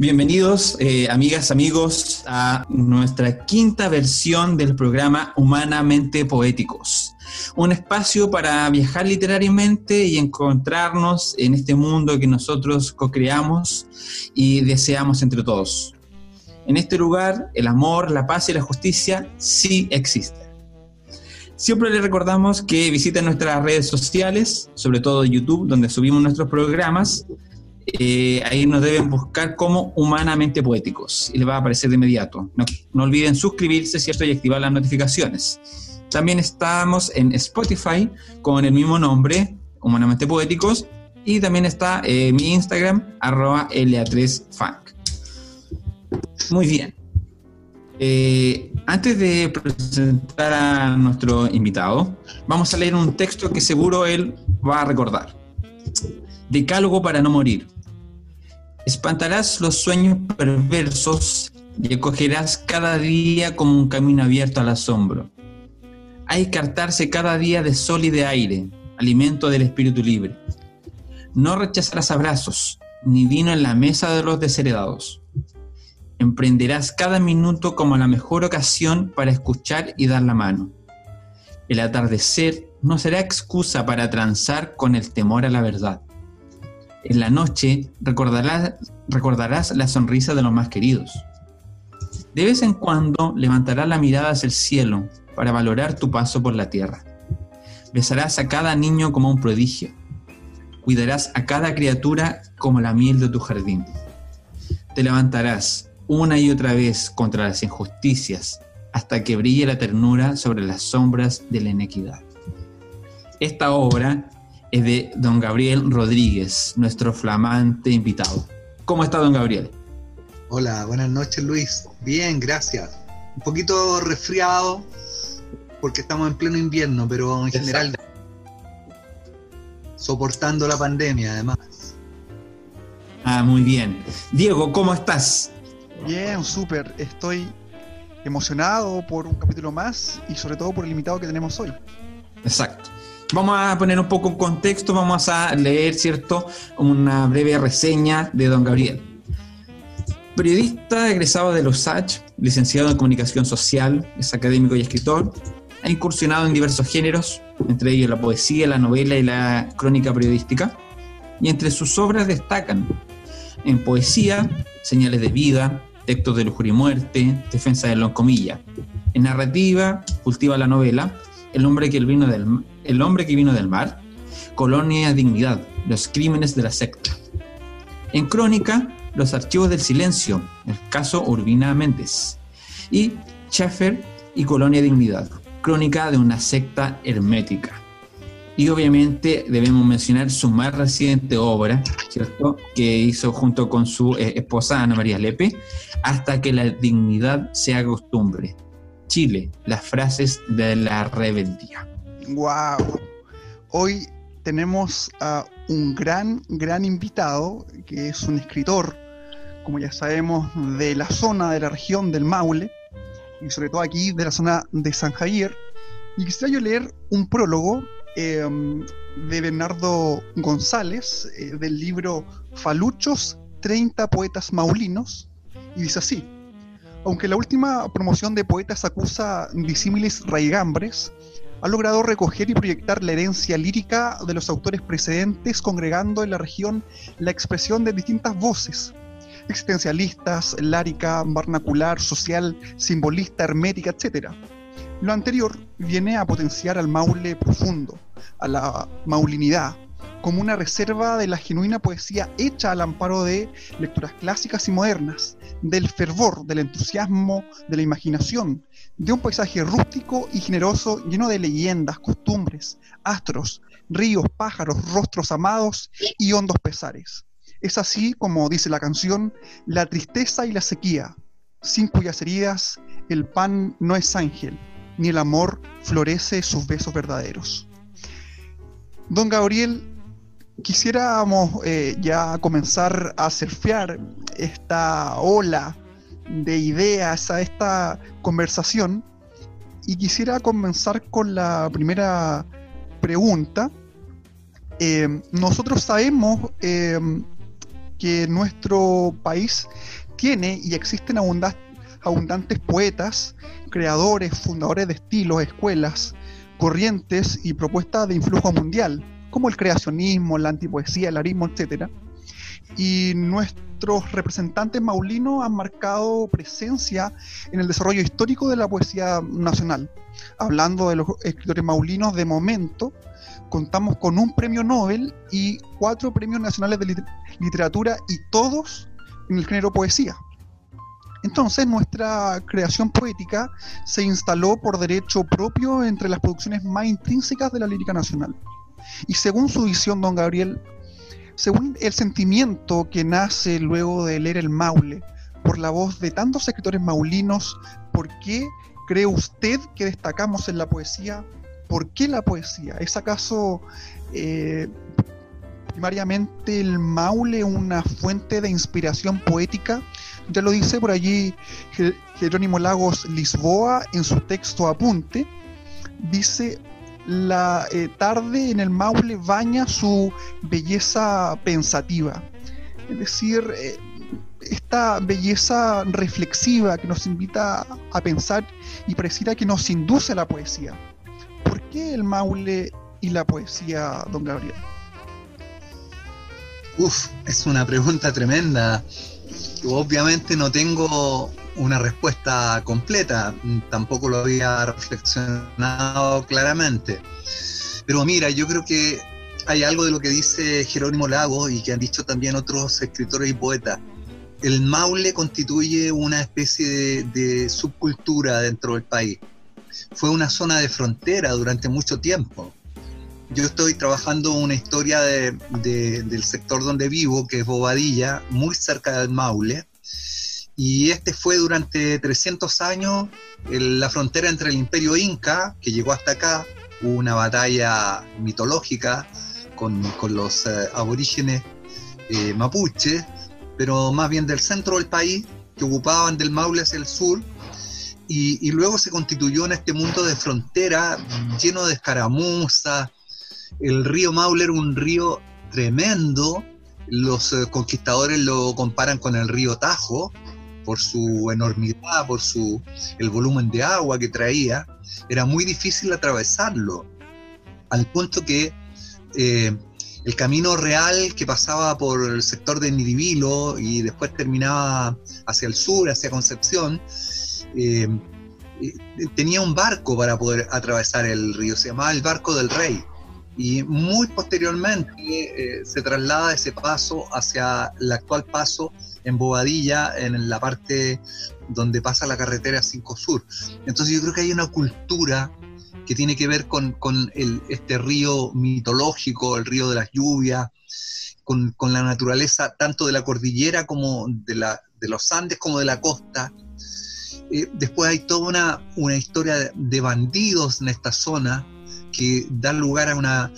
Bienvenidos, eh, amigas, amigos, a nuestra quinta versión del programa Humanamente Poéticos. Un espacio para viajar literariamente y encontrarnos en este mundo que nosotros co-creamos y deseamos entre todos. En este lugar, el amor, la paz y la justicia sí existen. Siempre les recordamos que visiten nuestras redes sociales, sobre todo YouTube, donde subimos nuestros programas. Eh, ahí nos deben buscar como humanamente poéticos y les va a aparecer de inmediato. No, no olviden suscribirse, ¿cierto? Y activar las notificaciones. También estamos en Spotify con el mismo nombre, Humanamente Poéticos. Y también está eh, mi Instagram, arroba LA3Funk. Muy bien. Eh, antes de presentar a nuestro invitado, vamos a leer un texto que seguro él va a recordar. Decálogo para no morir. Espantarás los sueños perversos y acogerás cada día como un camino abierto al asombro. Hay que hartarse cada día de sol y de aire, alimento del espíritu libre. No rechazarás abrazos, ni vino en la mesa de los desheredados. Emprenderás cada minuto como la mejor ocasión para escuchar y dar la mano. El atardecer no será excusa para transar con el temor a la verdad. En la noche recordarás, recordarás la sonrisa de los más queridos. De vez en cuando levantarás la mirada hacia el cielo para valorar tu paso por la tierra. Besarás a cada niño como un prodigio. Cuidarás a cada criatura como la miel de tu jardín. Te levantarás una y otra vez contra las injusticias hasta que brille la ternura sobre las sombras de la inequidad. Esta obra es de don Gabriel Rodríguez, nuestro flamante invitado. ¿Cómo está don Gabriel? Hola, buenas noches Luis. Bien, gracias. Un poquito resfriado porque estamos en pleno invierno, pero en general soportando la pandemia además. Ah, muy bien. Diego, ¿cómo estás? Bien, súper. Estoy emocionado por un capítulo más y sobre todo por el invitado que tenemos hoy. Exacto. Vamos a poner un poco en contexto, vamos a leer, ¿cierto?, una breve reseña de don Gabriel. Periodista egresado de los USACH, licenciado en comunicación social, es académico y escritor, ha incursionado en diversos géneros, entre ellos la poesía, la novela y la crónica periodística, y entre sus obras destacan en poesía, Señales de vida, Textos de lujuria y muerte, Defensa de la comilla. En narrativa, cultiva la novela El hombre que vino del, el hombre que vino del mar, Colonia Dignidad, Los crímenes de la secta. En crónica, Los archivos del silencio, el caso Urbina Méndez. Y Schaeffer y Colonia Dignidad, crónica de una secta hermética. Y obviamente debemos mencionar su más reciente obra. Que hizo junto con su eh, esposa Ana María Lepe, Hasta que la dignidad sea costumbre. Chile, las frases de la rebeldía. ¡Wow! Hoy tenemos a un gran, gran invitado, que es un escritor, como ya sabemos, de la zona de la región del Maule, y sobre todo aquí de la zona de San Javier. Y quisiera yo leer un prólogo Em, de Bernardo González, eh, del libro Faluchos, 30 poetas maulinos, y dice así. Aunque la última promoción de poetas acusa disímiles raigambres, ha logrado recoger y proyectar la herencia lírica de los autores precedentes, congregando en la región la expresión de distintas voces, existencialistas, lárica, barnacular, social, simbolista, hermética, etc. Lo anterior viene a potenciar al Maule profundo, a la maulinidad, como una reserva de la genuina poesía hecha al amparo de lecturas clásicas y modernas, del fervor, del entusiasmo, de la imaginación, de un paisaje rústico y generoso lleno de leyendas, costumbres, astros, ríos, pájaros, rostros amados y hondos pesares. Es así como dice la canción, la tristeza y la sequía, sin cuyas heridas el pan no es ángel, ni el amor florece sus besos verdaderos. Don Gabriel, quisiéramos eh, ya comenzar a surfear esta ola de ideas a esta conversación y quisiera comenzar con la primera pregunta. Eh, nosotros sabemos eh, que nuestro país tiene y existen abundantes poetas, creadores, fundadores de estilos, escuelas, corrientes y propuestas de influjo mundial, como el creacionismo, la antipoesía, el arismo, etc. Y nuestros representantes maulinos han marcado presencia en el desarrollo histórico de la poesía nacional. Hablando de los escritores maulinos, de momento contamos con un premio Nobel y cuatro premios nacionales de literatura y todos en el género poesía. Entonces nuestra creación poética se instaló por derecho propio entre las producciones más intrínsecas de la lírica nacional. Y según su visión, don Gabriel, según el sentimiento que nace luego de leer el Maule, por la voz de tantos escritores maulinos, ¿por qué cree usted que destacamos en la poesía? ¿Por qué la poesía? ¿Es acaso eh, primariamente el Maule una fuente de inspiración poética? Ya lo dice por allí Jerónimo Lagos Lisboa en su texto apunte. Dice, la eh, tarde en el Maule baña su belleza pensativa. Es decir, eh, esta belleza reflexiva que nos invita a pensar y pareciera que nos induce a la poesía. ¿Por qué el Maule y la poesía, don Gabriel? Uf, es una pregunta tremenda obviamente no tengo una respuesta completa, tampoco lo había reflexionado claramente. Pero mira, yo creo que hay algo de lo que dice Jerónimo Lago y que han dicho también otros escritores y poetas. El Maule constituye una especie de, subcultura dentro del país. Fue una zona de frontera durante mucho tiempo. Yo estoy trabajando una historia del sector donde vivo, que es Bobadilla, muy cerca del Maule. Y este fue durante 300 años la frontera entre el imperio inca, que llegó hasta acá, hubo una batalla mitológica con, los eh, aborígenes eh, mapuches, pero más bien del centro del país, que ocupaban del Maule hacia el sur, y, y, luego se constituyó en este mundo de frontera lleno de escaramuzas, el río Maule era un río tremendo. Los eh, conquistadores lo comparan con el río Tajo por su enormidad, por su, el volumen de agua que traía. Era muy difícil atravesarlo, al punto que eh, el camino real que pasaba por el sector de Nidivilo y después terminaba hacia el sur, hacia Concepción, eh, tenía un barco para poder atravesar el río, se llamaba el Barco del Rey y muy posteriormente eh, se traslada ese paso hacia el actual paso en Bobadilla, en la parte donde pasa la carretera 5 Sur. Entonces yo creo que hay una cultura que tiene que ver con, con este río mitológico, el río de las lluvias, con, con, la naturaleza tanto de la cordillera como de, la, de los Andes como de la costa. Eh, después hay toda una, una historia de bandidos en esta zona, que dan lugar a una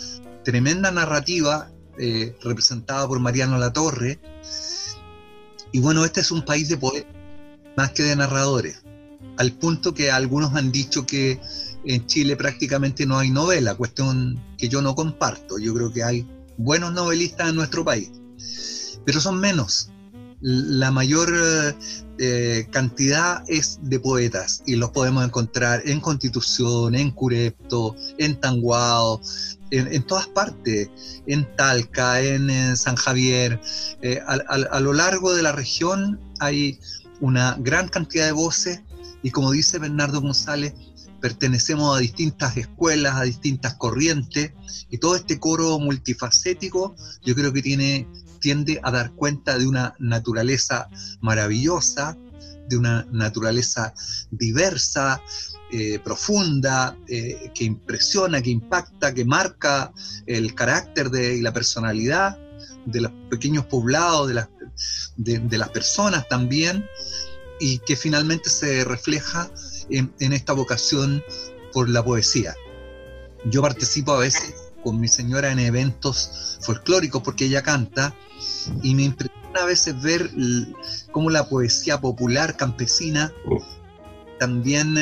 tremenda narrativa eh, representada por Mariano Latorre. Y bueno, este es un país de poetas más que de narradores, al punto que algunos han dicho que en Chile prácticamente no hay novela, cuestión que yo no comparto. Yo creo que hay buenos novelistas en nuestro país, pero son menos. La mayor eh, cantidad es de poetas y los podemos encontrar en Constitución, en Curepto, en Tanguao, en, todas partes, en Talca, en, San Javier. Eh, a, lo largo de la región hay una gran cantidad de voces y como dice Bernardo González, pertenecemos a distintas escuelas, a distintas corrientes y todo este coro multifacético yo creo que tiene tiende a dar cuenta de una naturaleza maravillosa, de una naturaleza diversa, eh, profunda, eh, que impresiona, que impacta, que marca el carácter de, y la personalidad de los pequeños poblados, de las, personas también, y que finalmente se refleja en, en esta vocación por la poesía. Yo participo a veces con mi señora en eventos folclóricos porque ella canta y me impresiona a veces ver cómo la poesía popular campesina también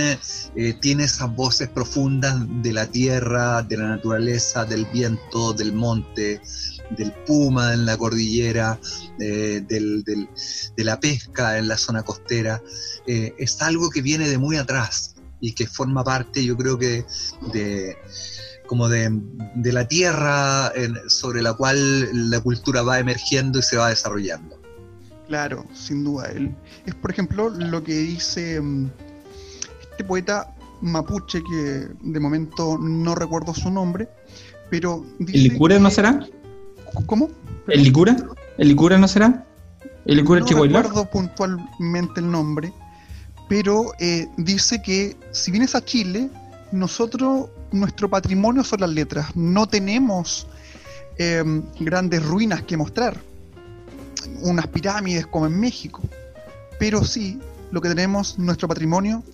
tiene esas voces profundas de la tierra, de la naturaleza, del viento, del monte, del puma en la cordillera, de la pesca en la zona costera. es algo que viene de muy atrás y que forma parte, yo creo que, de como de, la tierra sobre la cual la cultura va emergiendo y se va desarrollando. Claro, sin duda. Es, por ejemplo, lo que dice mm, este poeta mapuche, que de momento no recuerdo su nombre, pero... ¿El Licura no será? ¿Cómo? ¿El Licura? ¿El Licura no será? ¿El Licura No recuerdo puntualmente el nombre, pero eh, dice que si vienes a Chile, nosotros, nuestro patrimonio son las letras, no tenemos em, grandes ruinas que mostrar, unas pirámides como en México, pero sí, lo que tenemos, nuestro patrimonio,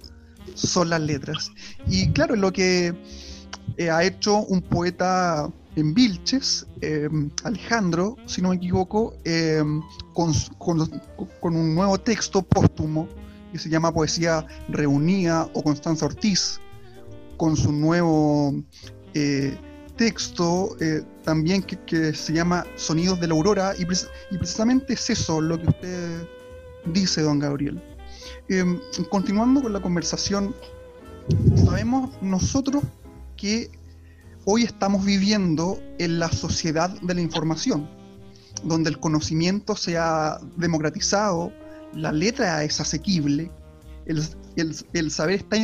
son las letras. Y claro, lo que eh, ha hecho un poeta en Vilches, em, Alejandro, si no me equivoco, em, con, un nuevo texto póstumo que se llama Poesía Reunida o Constanza Ortiz, con su nuevo eh, texto eh, también que, se llama Sonidos de la Aurora, y, precisamente es eso lo que usted dice, don Gabriel. Em, continuando con la conversación, sabemos nosotros que hoy estamos viviendo en la sociedad de la información, donde el conocimiento se ha democratizado, la letra es asequible, el, saber está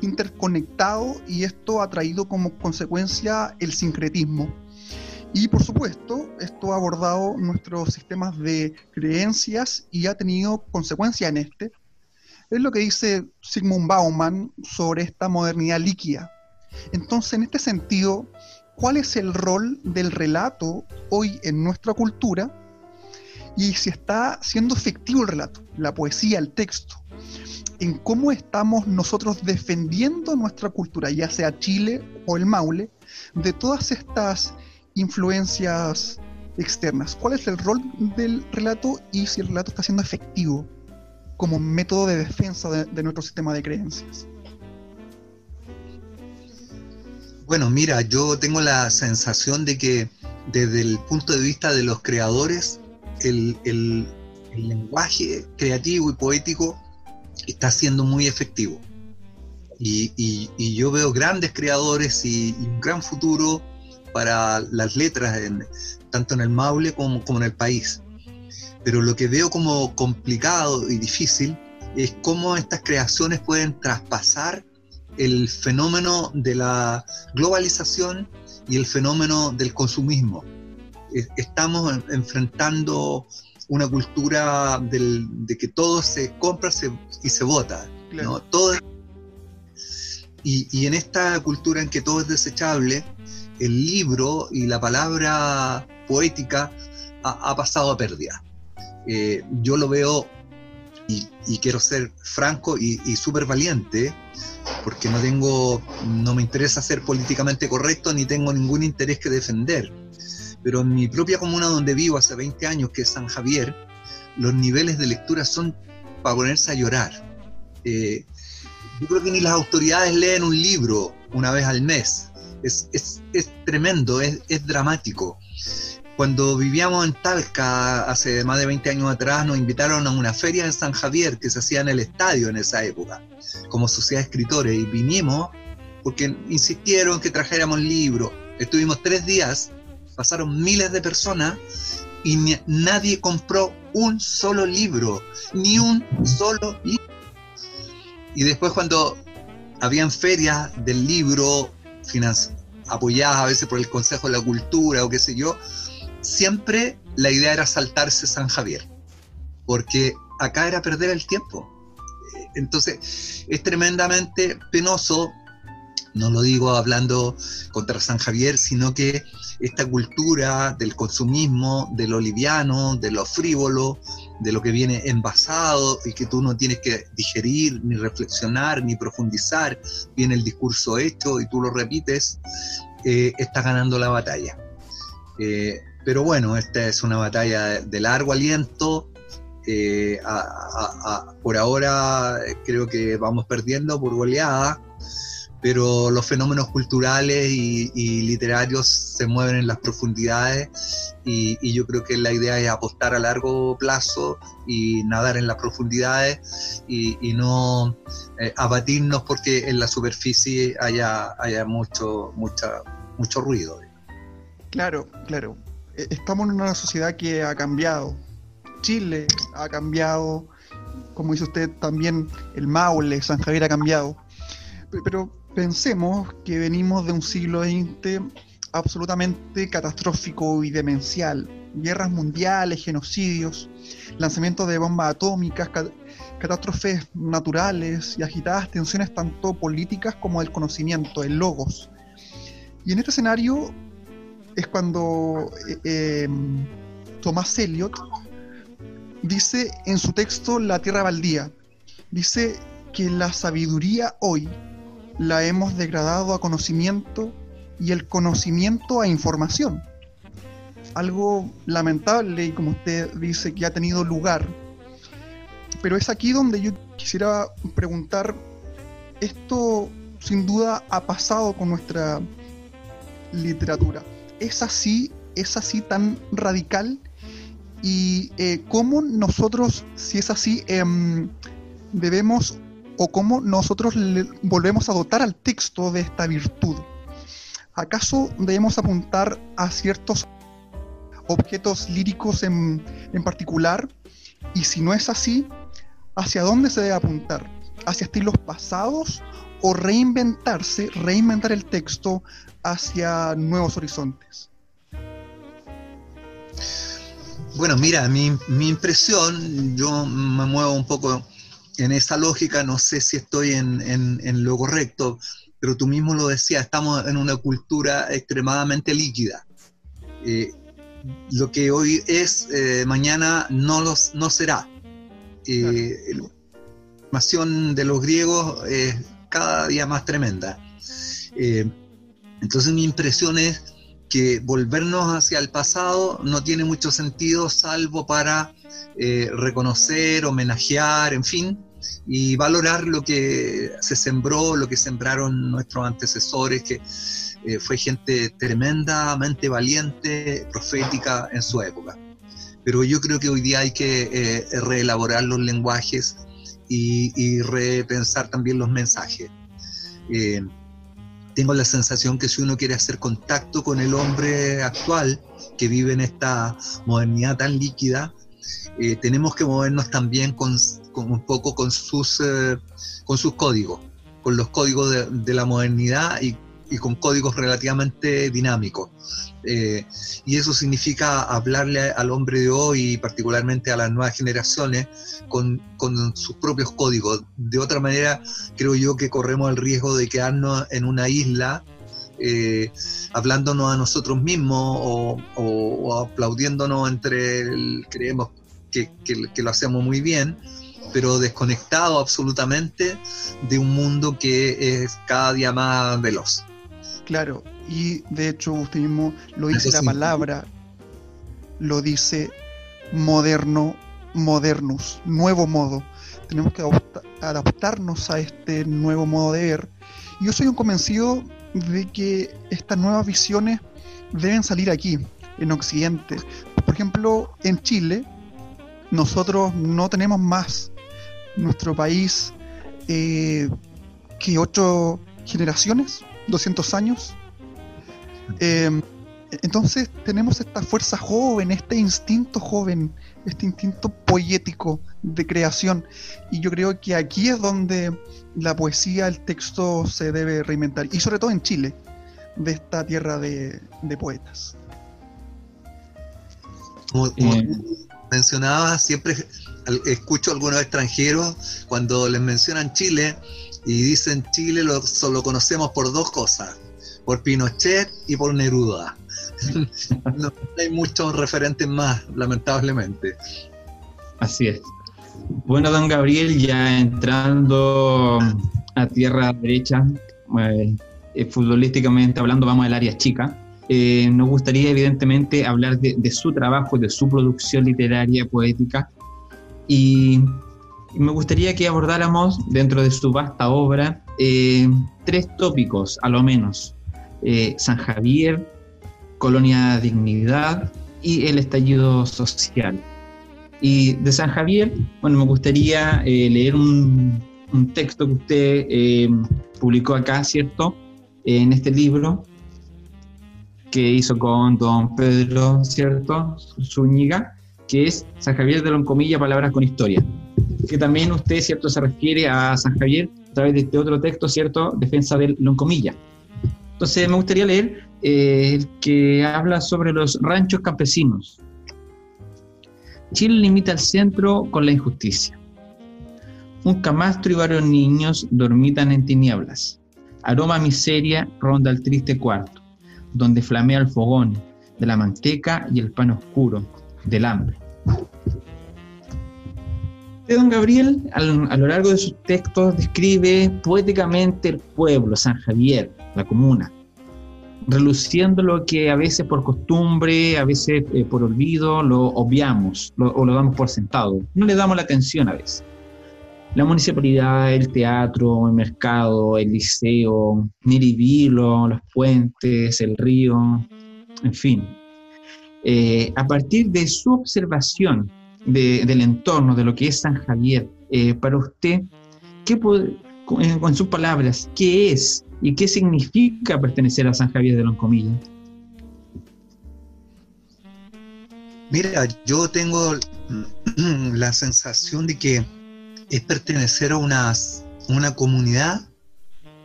interconectado y esto ha traído como consecuencia el sincretismo. Y por supuesto, esto ha abordado nuestros sistemas de creencias y ha tenido consecuencia en este. Es lo que dice Sigmund Bauman sobre esta modernidad líquida. Entonces, en este sentido, ¿cuál es el rol del relato hoy en nuestra cultura? y si está siendo efectivo el relato, la poesía, el texto, en cómo estamos nosotros defendiendo nuestra cultura, ya sea Chile o el Maule, de todas estas influencias externas. ¿Cuál es el rol del relato y si el relato está siendo efectivo como método de defensa de, nuestro sistema de creencias? Bueno, mira, yo tengo la sensación de que desde el punto de vista de los creadores, el, lenguaje creativo y poético está siendo muy efectivo. Y, yo veo grandes creadores y, un gran futuro para las letras, tanto en el Maule como, en el país. Pero lo que veo como complicado y difícil es cómo estas creaciones pueden traspasar el fenómeno de la globalización y el fenómeno del consumismo estamos enfrentando una cultura de que todo se compra y se vota. Todo y, en esta cultura en que todo es desechable, el libro y la palabra poética ha, pasado a pérdida. Eh, yo lo veo y, quiero ser franco y, y súper valiente, porque no tengo, no me interesa ser políticamente correcto ni tengo ningún interés que defender pero en mi propia comuna donde vivo hace 20 años, que es San Javier, los niveles de lectura son para ponerse a llorar. Eh, yo creo que ni las autoridades leen un libro una vez al mes. Es, es, es tremendo, es, es, dramático. Cuando vivíamos en Talca hace más de 20 años atrás, nos invitaron a una feria en San Javier que se hacía en el estadio en esa época, como sociedad de escritores, y vinimos porque insistieron que trajéramos libros. Estuvimos tres días pasaron miles de personas y nadie compró un solo libro, ni un solo libro. Y después cuando habían ferias del libro apoyadas a veces por el Consejo de la Cultura o qué sé yo, siempre la idea era saltarse San Javier, porque acá era perder el tiempo. Entonces es tremendamente penoso, no lo digo hablando contra San Javier, sino que esta cultura del consumismo, de lo liviano, de lo frívolo, de lo que viene envasado y que tú no tienes que digerir, ni reflexionar, ni profundizar, viene el discurso hecho y tú lo repites, eh, estás ganando la batalla. Eh, pero bueno, esta es una batalla de largo aliento, Eh, por ahora creo que vamos perdiendo por goleada, pero los fenómenos culturales y, literarios se mueven en las profundidades y, yo creo que la idea es apostar a largo plazo y nadar en las profundidades y, no eh, abatirnos porque en la superficie haya, haya mucho, mucha, mucho ruido. Claro, claro. Estamos en una sociedad que ha cambiado. Chile ha cambiado, como dice usted, también el Maule, San Javier ha cambiado. Pero pensemos que venimos de un siglo XX absolutamente catastrófico y demencial. Guerras mundiales, genocidios, lanzamiento de bombas atómicas, catástrofes naturales y agitadas tensiones tanto políticas como del conocimiento, el logos. Y en este escenario es cuando eh, em, Tomás Eliot dice en su texto La Tierra Baldía, dice que la sabiduría hoy la hemos degradado a conocimiento y el conocimiento a información. Algo lamentable y como usted dice que ha tenido lugar. Pero es aquí donde yo quisiera preguntar, esto sin duda ha pasado con nuestra literatura. ¿Es así, es así tan radical? ¿Y eh, cómo nosotros, si es así, em, debemos o cómo nosotros volvemos a dotar al texto de esta virtud. ¿Acaso debemos apuntar a ciertos objetos líricos en, particular? Y si no es así, ¿hacia dónde se debe apuntar? ¿Hacia estilos pasados o reinventarse, reinventar el texto hacia nuevos horizontes? Bueno, mira, mi, mi impresión, yo me muevo un poco en esa lógica, no sé si estoy en, lo correcto, pero tú mismo lo decías, estamos en una cultura extremadamente líquida. Eh, lo que hoy es, eh, mañana no, los, no será. Eh, la información de los griegos es cada día más tremenda. entonces mi impresión es que volvernos hacia el pasado no tiene mucho sentido salvo para reconocer, homenajear, en fin, y valorar lo que se sembró, lo que sembraron nuestros antecesores, que eh, fue gente tremendamente valiente, profética en su época. Pero yo creo que hoy día hay que eh, reelaborar los lenguajes y, repensar también los mensajes. Eh, tengo la sensación que si uno quiere hacer contacto con el hombre actual, que vive en esta modernidad tan líquida, tenemos que movernos también con, un poco con sus, eh, con sus códigos, con los códigos de, la modernidad y, con códigos relativamente dinámicos. Eh, y eso significa hablarle al hombre de hoy y particularmente a las nuevas generaciones con, sus propios códigos. De otra manera, creo yo que corremos el riesgo de quedarnos en una isla eh, hablándonos a nosotros mismos o, aplaudiéndonos entre el, creemos que, que, lo hacemos muy bien, pero desconectado absolutamente de un mundo que es cada día más veloz. Claro, y de hecho usted mismo lo dice la palabra, lo dice moderno, modernus, nuevo modo. Tenemos que adaptarnos a este nuevo modo de ver. Y yo soy un convencido de que estas nuevas visiones deben salir aquí, en Occidente. Por ejemplo, en Chile, nosotros no tenemos más nuestro país eh, que ocho generaciones, 200 años. Em, entonces tenemos esta fuerza joven, este instinto joven, este instinto poético de creación. Y yo creo que aquí es donde la poesía, el texto se debe reinventar. Y sobre todo en Chile, de esta tierra de, poetas. Como, eh, mencionaba, siempre escucho a algunos extranjeros cuando les mencionan Chile y dicen Chile lo solo conocemos por dos cosas, por Pinochet y por Neruda. no hay muchos referentes más, lamentablemente. Así es. Bueno, don Gabriel, ya entrando a tierra derecha, eh, eh, futbolísticamente hablando, vamos al área chica. Eh, nos gustaría evidentemente hablar de, de, su trabajo, de su producción literaria, poética, Y me gustaría que abordáramos dentro de su vasta obra eh, tres tópicos, a lo menos. Eh, San Javier, Colonia Dignidad y el estallido social. Y de San Javier, bueno, me gustaría eh, leer un, texto que usted publicó acá, ¿cierto? en este libro que hizo con don Pedro, ¿cierto? Zúñiga, que es San Javier de Loncomilla, Palabras con Historia que también usted, ¿cierto?, se refiere a San Javier a través de este otro texto, ¿cierto?, Defensa del Loncomilla. Entonces me gustaría leer eh, el que habla sobre los ranchos campesinos. Chile limita al centro con la injusticia. Un camastro y varios niños dormitan en tinieblas. Aroma miseria ronda el triste cuarto, donde flamea el fogón de la manteca y el pan oscuro del hambre don Gabriel, a lo largo de sus textos, describe poéticamente el pueblo, San Javier, la comuna, reluciendo lo que a veces por costumbre, a veces eh, por olvido, lo obviamos o lo damos por sentado. No le damos la atención a veces. La municipalidad, el teatro, el mercado, el liceo, Niribilo, los puentes, el río, en fin. Eh, a partir de su observación del entorno, de lo que es San Javier, eh, para usted, ¿qué puede, con, sus palabras, qué es y qué significa pertenecer a San Javier de Loncomilla? Mira, yo tengo la sensación de que es pertenecer a una, una comunidad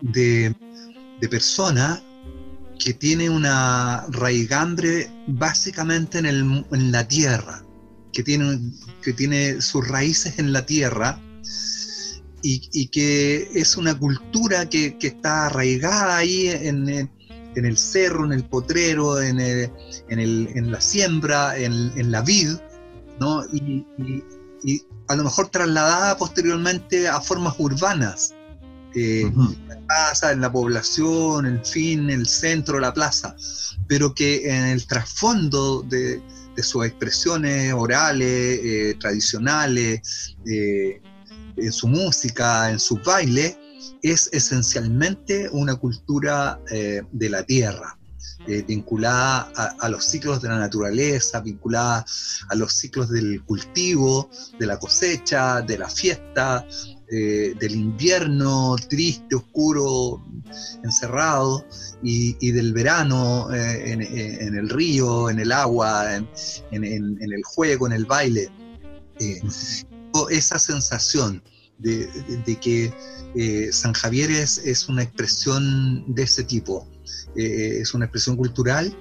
de, de personas que tiene una raigambre básicamente en, el, en la tierra que tiene, que tiene sus raíces en la tierra y, que es una cultura que, está arraigada ahí en, el cerro, en el potrero, en, en, la siembra, en, la vid, ¿no? Y, a lo mejor trasladada posteriormente a formas urbanas. Eh, en la casa, en la población, en fin, el centro, la plaza, pero que en el trasfondo de, de sus expresiones orales, eh, tradicionales, eh, en su música, en su baile, es esencialmente una cultura eh, de la tierra, vinculada a, los ciclos de la naturaleza, vinculada a los ciclos del cultivo, de la cosecha, de la fiesta, del invierno triste, oscuro, encerrado, y, del verano eh, en, el río, en el agua, en, el juego, en el baile. Eh, esa sensación de, que eh, San Javier es, una expresión de ese tipo, es una expresión cultural,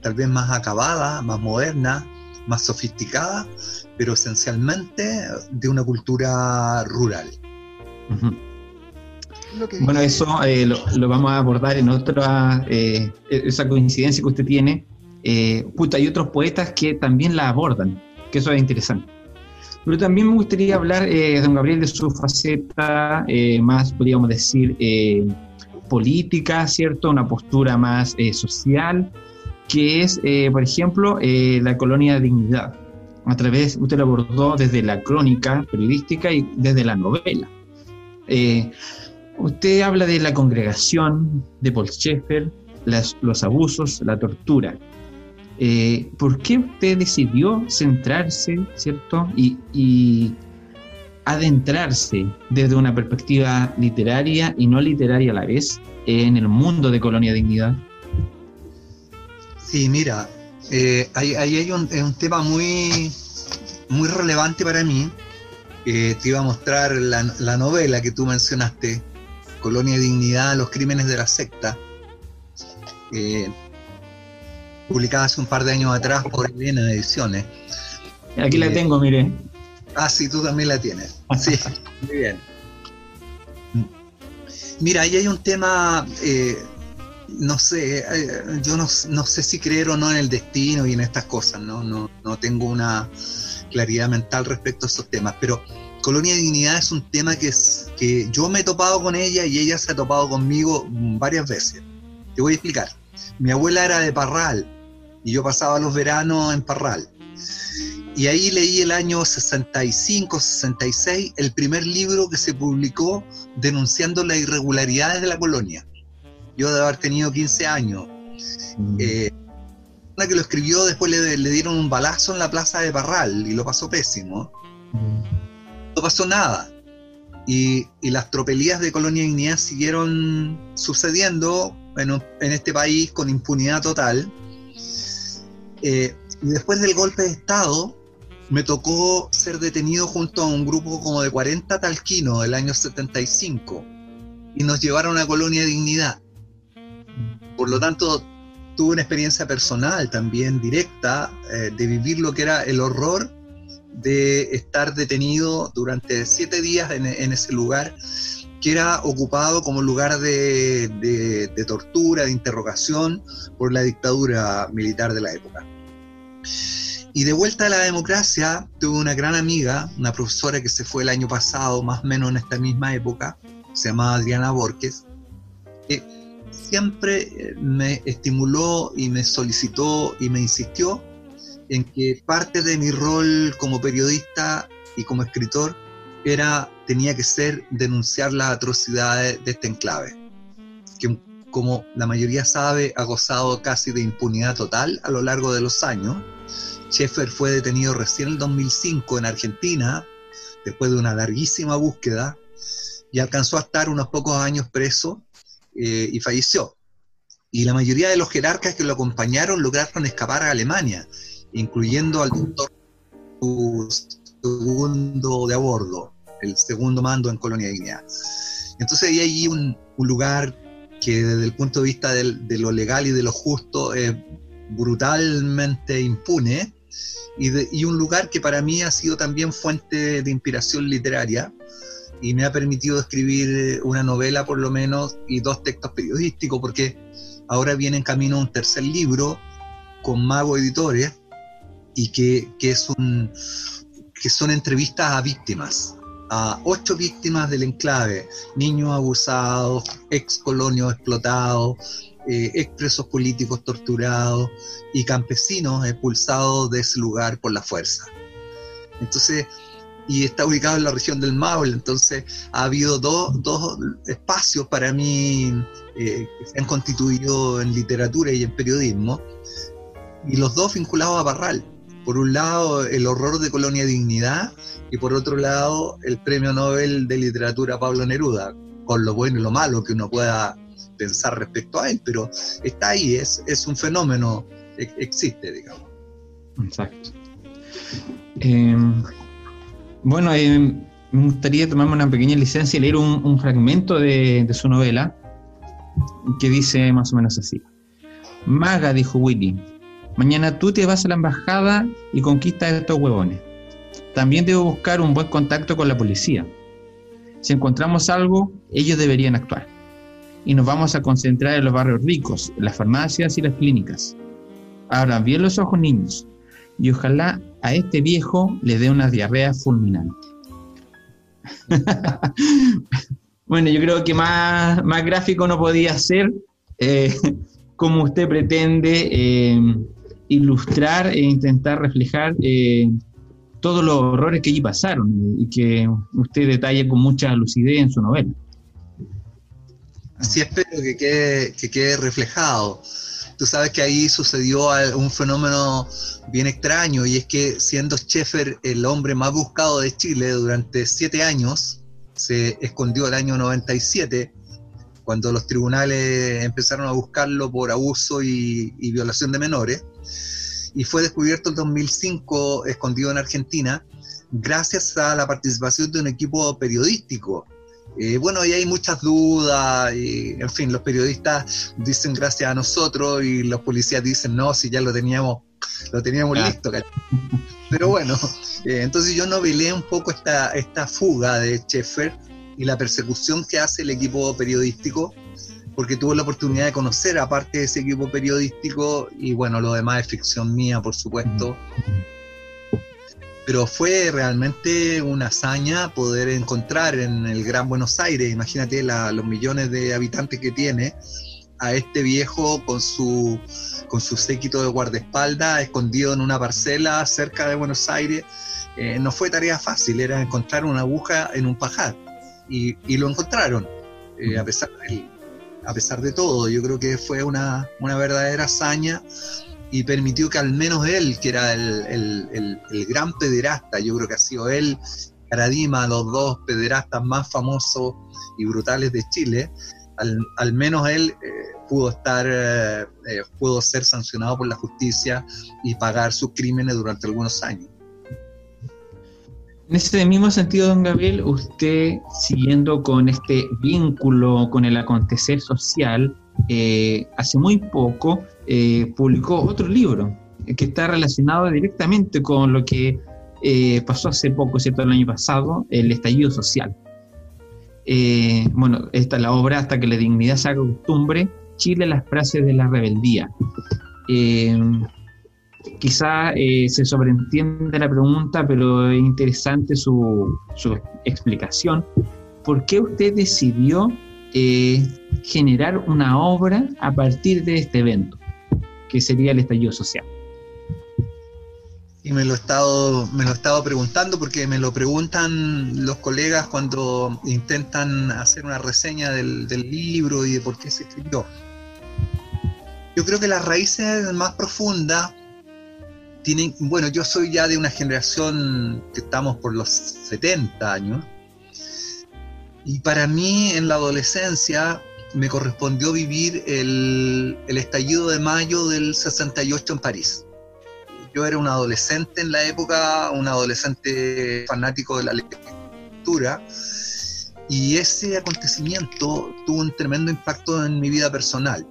tal vez más acabada, más moderna, más sofisticada, pero esencialmente de una cultura rural. Bueno, eso eh, lo, vamos a abordar en otra, eh, esa coincidencia que usted tiene. Eh, hay otros poetas que también la abordan, que eso es interesante. Pero también me gustaría hablar, eh, don Gabriel, de su faceta más, podríamos decir, política, ¿cierto? Una postura más social, que es, por ejemplo, la colonia de dignidad. A través, usted lo abordó desde la crónica periodística y desde la novela. Usted habla de la congregación de Paul Schaeffer, los abusos, la tortura. Eh, ¿Por qué usted decidió centrarse, cierto, y, adentrarse desde una perspectiva literaria y no literaria a la vez en el mundo de Colonia Dignidad? Sí, mira, eh, ahí, hay un, tema muy, muy relevante para mí. Eh, te iba a mostrar la, la novela que tú mencionaste, Colonia de Dignidad, Los Crímenes de la Secta, eh, publicada hace un par de años atrás por Elena Ediciones. Aquí la eh, tengo, mire. Ah, sí, tú también la tienes. Sí, muy bien. Mira, ahí hay un tema, eh, no sé, yo no, sé si creer o no en el destino y en estas cosas, ¿no? No, no tengo una claridad mental respecto a esos temas, pero Colonia de Dignidad es un tema que, es, que yo me he topado con ella y ella se ha topado conmigo varias veces. Te voy a explicar. Mi abuela era de Parral y yo pasaba los veranos en Parral. y ahí leí el año 65, 66, el primer libro que se publicó denunciando las irregularidades de la colonia. Yo de haber tenido 15 años. Mm. Eh, una que lo escribió, después le, dieron un balazo en la plaza de Parral y lo pasó pésimo. Mm. No pasó nada. Y, las tropelías de Colonia Dignidad siguieron sucediendo en, este país con impunidad total. Eh, y después del golpe de Estado, me tocó ser detenido junto a un grupo como de 40 talquinos del año 75 y nos llevaron a Colonia Dignidad. Por lo tanto, tuve una experiencia personal también directa eh, de vivir lo que era el horror de estar detenido durante siete días en, ese lugar que era ocupado como lugar de, tortura, de interrogación por la dictadura militar de la época. Y de vuelta a la democracia, tuve una gran amiga, una profesora que se fue el año pasado, más o menos en esta misma época, se llamaba Adriana Borges, siempre eh, me estimuló y me solicitó y me insistió en que parte de mi rol como periodista y como escritor era, tenía que ser denunciar las atrocidades de este enclave, que como la mayoría sabe ha gozado casi de impunidad total a lo largo de los años. Schaeffer fue detenido recién en el 2005 en Argentina, después de una larguísima búsqueda, y alcanzó a estar unos pocos años preso eh, y falleció. Y la mayoría de los jerarcas que lo acompañaron lograron escapar a Alemania, incluyendo al doctor segundo de a bordo, el segundo mando en Colonia Guinea. Entonces hay allí un, lugar que desde el punto de vista de lo legal y de lo justo es brutalmente impune, y, un lugar que para mí ha sido también fuente de inspiración literaria y me ha permitido escribir una novela por lo menos y dos textos periodísticos porque ahora viene en camino un tercer libro con Mago Editores y que, es un, que son entrevistas a víctimas, a ocho víctimas del enclave, niños abusados, ex colonios explotados, eh, expresos políticos torturados y campesinos expulsados de ese lugar por la fuerza. Entonces, y está ubicado en la región del Maule, entonces ha habido dos, dos espacios para mí eh, que se han constituido en literatura y en periodismo, y los dos vinculados a Barral. Por un lado, el horror de Colonia Dignidad, y por otro lado, el Premio Nobel de Literatura Pablo Neruda, con lo bueno y lo malo que uno pueda pensar respecto a él, pero está ahí, es, es un fenómeno, existe, digamos. Exacto. Em, bueno, em, me gustaría tomarme una pequeña licencia y leer un, fragmento de, su novela que dice más o menos así. Maga, dijo Willy, mañana tú te vas a la embajada y conquistas estos huevones. También debo buscar un buen contacto con la policía. Si encontramos algo, ellos deberían actuar y nos vamos a concentrar en los barrios ricos, las farmacias y las clínicas. Abran bien los ojos, niños, y ojalá a este viejo le dé una diarrea fulminante. bueno, yo creo que más, más gráfico no podía ser eh, como usted pretende eh, ilustrar e intentar reflejar eh, todos los horrores que allí pasaron y que usted detalla con mucha lucidez en su novela. Así espero que quede, que quede reflejado. Tú sabes que ahí sucedió un fenómeno bien extraño y es que siendo Schaeffer el hombre más buscado de Chile durante siete años, se escondió el año 97 cuando los tribunales empezaron a buscarlo por abuso y, y violación de menores y fue descubierto en 2005 escondido en Argentina gracias a la participación de un equipo periodístico eh, bueno, y hay muchas dudas, y en fin, los periodistas dicen gracias a nosotros y los policías dicen no, si ya lo teníamos, lo teníamos listo. Pero bueno, eh, entonces yo novelé un poco esta, esta fuga de Sheffer y la persecución que hace el equipo periodístico, porque tuve la oportunidad de conocer a parte de ese equipo periodístico y bueno, lo demás es ficción mía, por supuesto pero fue realmente una hazaña poder encontrar en el Gran Buenos Aires, imagínate los millones de habitantes que tiene, a este viejo con su, con su séquito de guardaespaldas escondido en una parcela cerca de Buenos Aires. Eh, no fue tarea fácil, era encontrar una aguja en un pajar. Y, y lo encontraron, eh, a, pesar de, a pesar de todo. Yo creo que fue una, una verdadera hazaña y permitió que al menos él, que era el, el, el, gran pederasta, yo creo que ha sido él, Caradima, los dos pederastas más famosos y brutales de Chile, al, al menos él eh, pudo estar, eh, eh, pudo ser sancionado por la justicia y pagar sus crímenes durante algunos años. En ese mismo sentido, don Gabriel, usted, siguiendo con este vínculo con el acontecer social, hace muy poco publicó otro libro que está relacionado directamente con lo que pasó hace poco, ¿cierto? El año pasado, el estallido social. Eh, bueno, esta es la obra Hasta que la dignidad se haga costumbre, Chile, las frases de la rebeldía. Eh, quizá eh, se sobreentiende la pregunta, pero es interesante su, su explicación. ¿Por qué usted decidió generar una obra a partir de este evento, que sería el estallido social? y me lo he estado me lo he estado preguntando porque me lo preguntan los colegas cuando intentan hacer una reseña del, libro y de por qué se escribió. Yo creo que las raíces más profundas tienen, bueno, yo soy ya de una generación que estamos por los 70 años y para mí en la adolescencia me correspondió vivir el, estallido de mayo del 68 en París yo era un adolescente en la época, un adolescente fanático de la lectura, y ese acontecimiento tuvo un tremendo impacto en mi vida personal.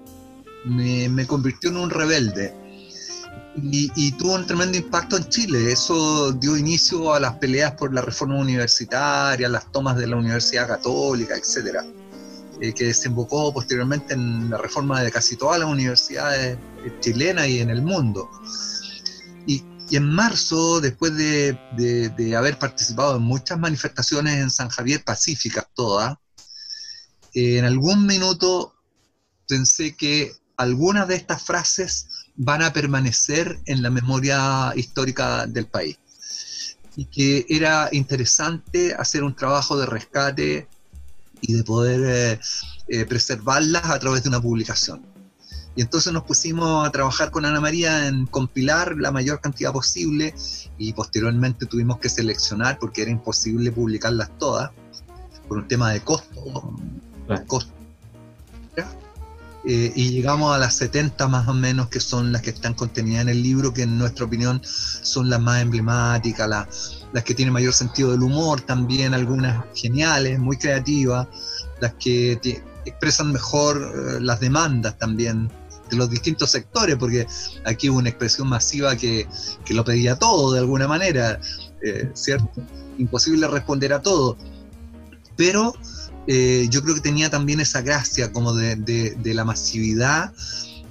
Me, convirtió en un rebelde. Y, tuvo un tremendo impacto en Chile. Eso dio inicio a las peleas por la reforma universitaria, las tomas de la Universidad Católica, etcétera, eh, que desembocó posteriormente en la reforma de casi todas las universidades chilenas y en el mundo. Y en marzo, después de, haber participado en muchas manifestaciones en San Javier, pacíficas todas, en algún minuto pensé que algunas de estas frases van a permanecer en la memoria histórica del país. Y que era interesante hacer un trabajo de rescate y de poder eh, eh, preservarlas a través de una publicación. Y entonces nos pusimos a trabajar con Ana María en compilar la mayor cantidad posible y posteriormente tuvimos que seleccionar porque era imposible publicarlas todas por un tema de costo. Eh, y llegamos a las 70 más o menos que son las que están contenidas en el libro, que en nuestra opinión son las más emblemáticas, las, las que tienen mayor sentido del humor también, algunas geniales, muy creativas, las que expresan mejor eh, las demandas también de los distintos sectores, porque aquí hubo una expresión masiva que, lo pedía todo de alguna manera, eh, ¿cierto? Imposible responder a todo. Pero eh, yo creo que tenía también esa gracia como de, la masividad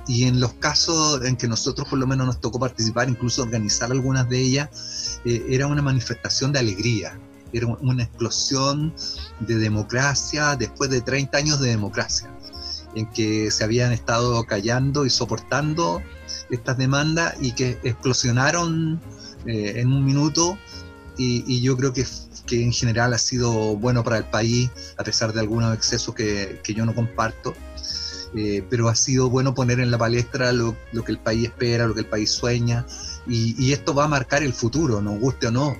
y en los casos en que nosotros por lo menos nos tocó participar, incluso organizar algunas de ellas, eh, era una manifestación de alegría, era una explosión de democracia después de 30 años de democracia en que se habían estado callando y soportando estas demandas y que explosionaron eh, en un minuto y, yo creo que, que, en general ha sido bueno para el país, a pesar de algunos excesos que, que yo no comparto. Eh, pero ha sido bueno poner en la palestra lo, lo, que el país espera, lo que el país sueña, y, esto va a marcar el futuro, nos guste o no.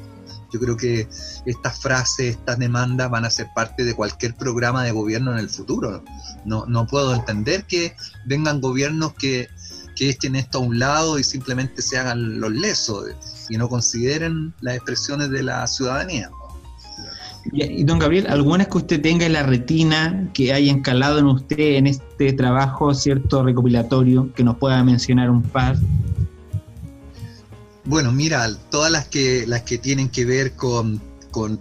Yo creo que estas frases, estas demandas van a ser parte de cualquier programa de gobierno en el futuro. No, no puedo entender que vengan gobiernos que, que echen esto a un lado y simplemente se hagan los lesos y no consideren las expresiones de la ciudadanía. Y, don Gabriel, ¿algunas que usted tenga en la retina que haya encalado en usted en este trabajo, cierto, recopilatorio, que nos pueda mencionar un par? Bueno, mira, todas las que, las que tienen que ver con,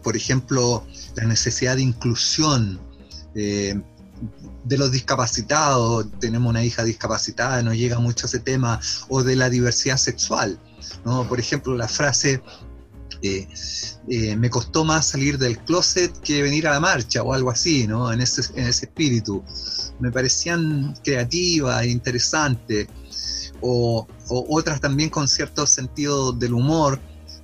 por ejemplo, la necesidad de inclusión eh, de los discapacitados, tenemos una hija discapacitada, nos llega mucho ese tema, o de la diversidad sexual. ¿no? Por ejemplo, la frase, eh, eh, me costó más salir del closet que venir a la marcha o algo así, ¿no? En ese, en ese espíritu. Me parecían creativas, interesantes, o, otras también con cierto sentido del humor,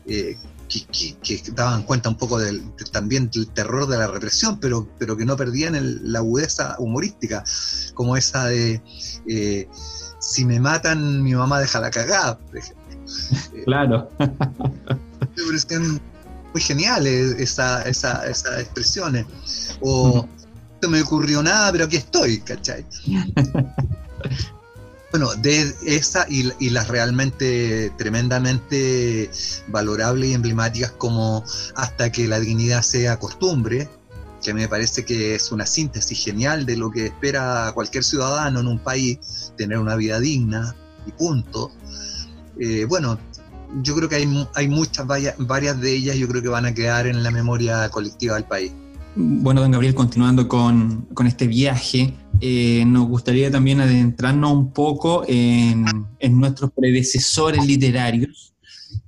eh, que, daban cuenta un poco del, también del terror de la represión, pero, pero que no perdían la agudeza humorística, como esa de si me matan, mi mamá deja la cagada, por ejemplo. Claro. me parecían muy geniales esas esa, esa expresiones. O no me ocurrió nada, pero aquí estoy, ¿cachai? bueno, de esa y, las realmente tremendamente valorables y emblemáticas como hasta que la dignidad sea costumbre, que me parece que es una síntesis genial de lo que espera cualquier ciudadano en un país, tener una vida digna y punto. Eh, bueno, yo creo que hay, hay muchas, varias de ellas, yo creo que van a quedar en la memoria colectiva del país. Bueno, don Gabriel, continuando con, con este viaje, eh, nos gustaría también adentrarnos un poco en, en, nuestros predecesores literarios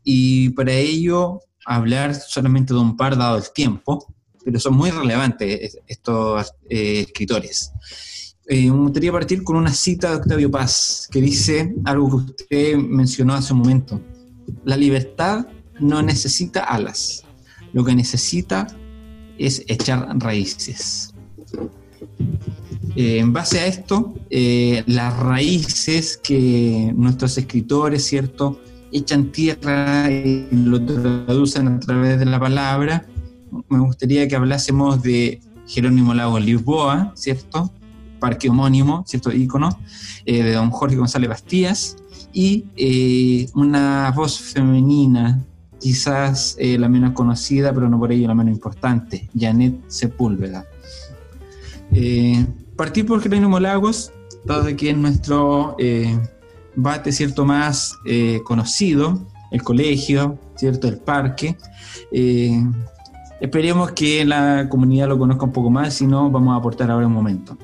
y para ello hablar solamente de un par dado el tiempo, pero son muy relevantes estos eh, escritores. Eh, me gustaría partir con una cita de Octavio Paz, que dice algo que usted mencionó hace un momento. La libertad no necesita alas, lo que necesita es echar raíces. Eh, en base a esto, eh, las raíces que nuestros escritores, ¿cierto?, echan tierra y lo traducen a través de la palabra, me gustaría que hablásemos de Jerónimo Lago Lisboa, ¿cierto? Parque homónimo, ¿cierto? Ícono, eh, de don Jorge González Bastías, y una voz femenina, quizás eh, la menos conocida, pero no por ello la menos importante, Janet Sepúlveda. partir por Jerónimo Lagos, dado que es nuestro bate, ¿cierto?, más conocido, el colegio, ¿cierto?, el parque. Esperemos que la comunidad lo conozca un poco más, si no, vamos a aportar ahora un momento.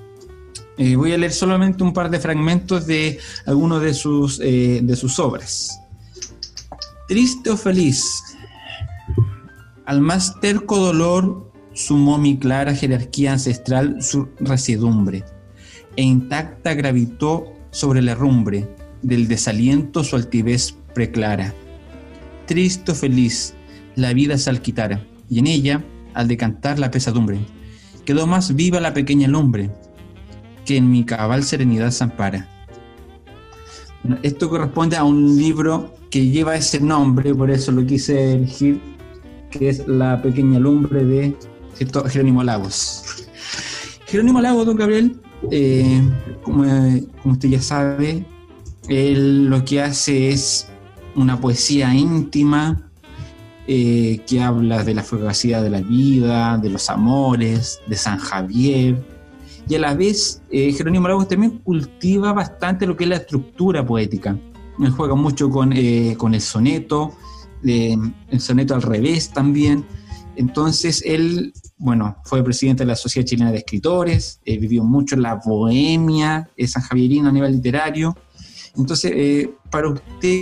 Eh, voy a leer solamente un par de fragmentos de algunos de eh, de sus obras. Triste o feliz, al más terco dolor sumó mi clara jerarquía ancestral su residumbre, e intacta gravitó sobre la rumbre del desaliento su altivez preclara. Triste o feliz, la vida se alquitara y en ella, al decantar la pesadumbre, quedó más viva la pequeña lumbre, que en mi cabal serenidad se ampara. Esto corresponde a un libro que lleva ese nombre, por eso lo quise elegir, que es La pequeña lumbre de Jerónimo Lagos. Jerónimo Lagos, don Gabriel, eh, como, usted ya sabe, él lo que hace es una poesía íntima, eh, que habla de la fugacidad de la vida, de los amores, de San Javier. Y a la vez, eh, Jerónimo Lagos también cultiva bastante lo que es la estructura poética. Él juega mucho con, eh, con el soneto, el soneto al revés también. Entonces, él, bueno, fue presidente de la Sociedad Chilena de Escritores, vivió mucho la bohemia San Javierina a nivel literario. Entonces, para usted,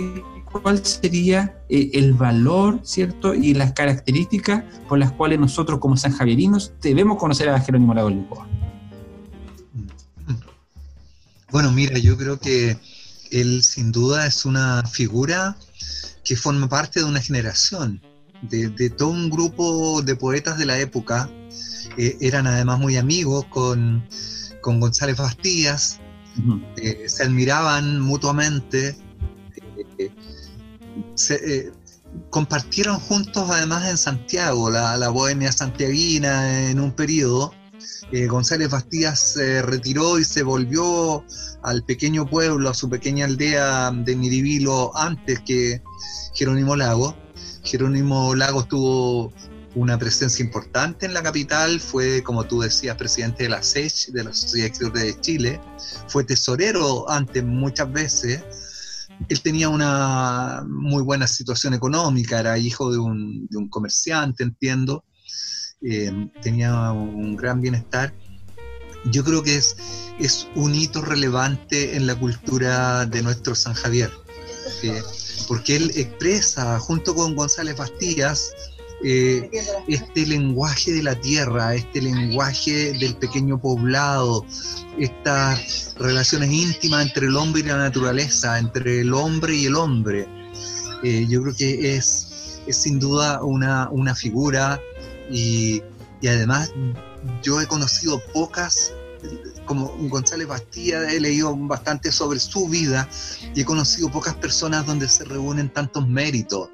cuál sería eh, el valor, ¿cierto? Y las características por las cuales nosotros como sanjavierinos debemos conocer a Jerónimo Lago Lisboa. Bueno, mira, yo creo que él sin duda es una figura que forma parte de una generación, de, todo un grupo de poetas de la época. Eh, eran además muy amigos con, González Bastías, eh, se admiraban mutuamente se, eh, compartieron juntos además en Santiago, la, bohemia santiaguina en un periodo. Eh, González Bastías se retiró y se volvió al pequeño pueblo, a su pequeña aldea de Miribilo antes que Jerónimo Lago. Jerónimo Lagos tuvo una presencia importante en la capital, fue, como tú decías, presidente de la SECH, de la Sociedad Escritores de Chile, fue tesorero antes muchas veces, él tenía una muy buena situación económica, era hijo de un, comerciante, entiendo, eh, tenía un gran bienestar. Yo creo que es, es un hito relevante en la cultura de nuestro San Javier. porque él expresa, junto con González Bastías, eh, este lenguaje de la tierra, este lenguaje del pequeño poblado, estas relaciones íntimas entre el hombre y la naturaleza, entre el hombre y el hombre. Eh, yo creo que es, es sin duda una, una figura y, y además yo he conocido pocas como González Bastía, he leído bastante sobre su vida y he conocido pocas personas donde se reúnen tantos méritos,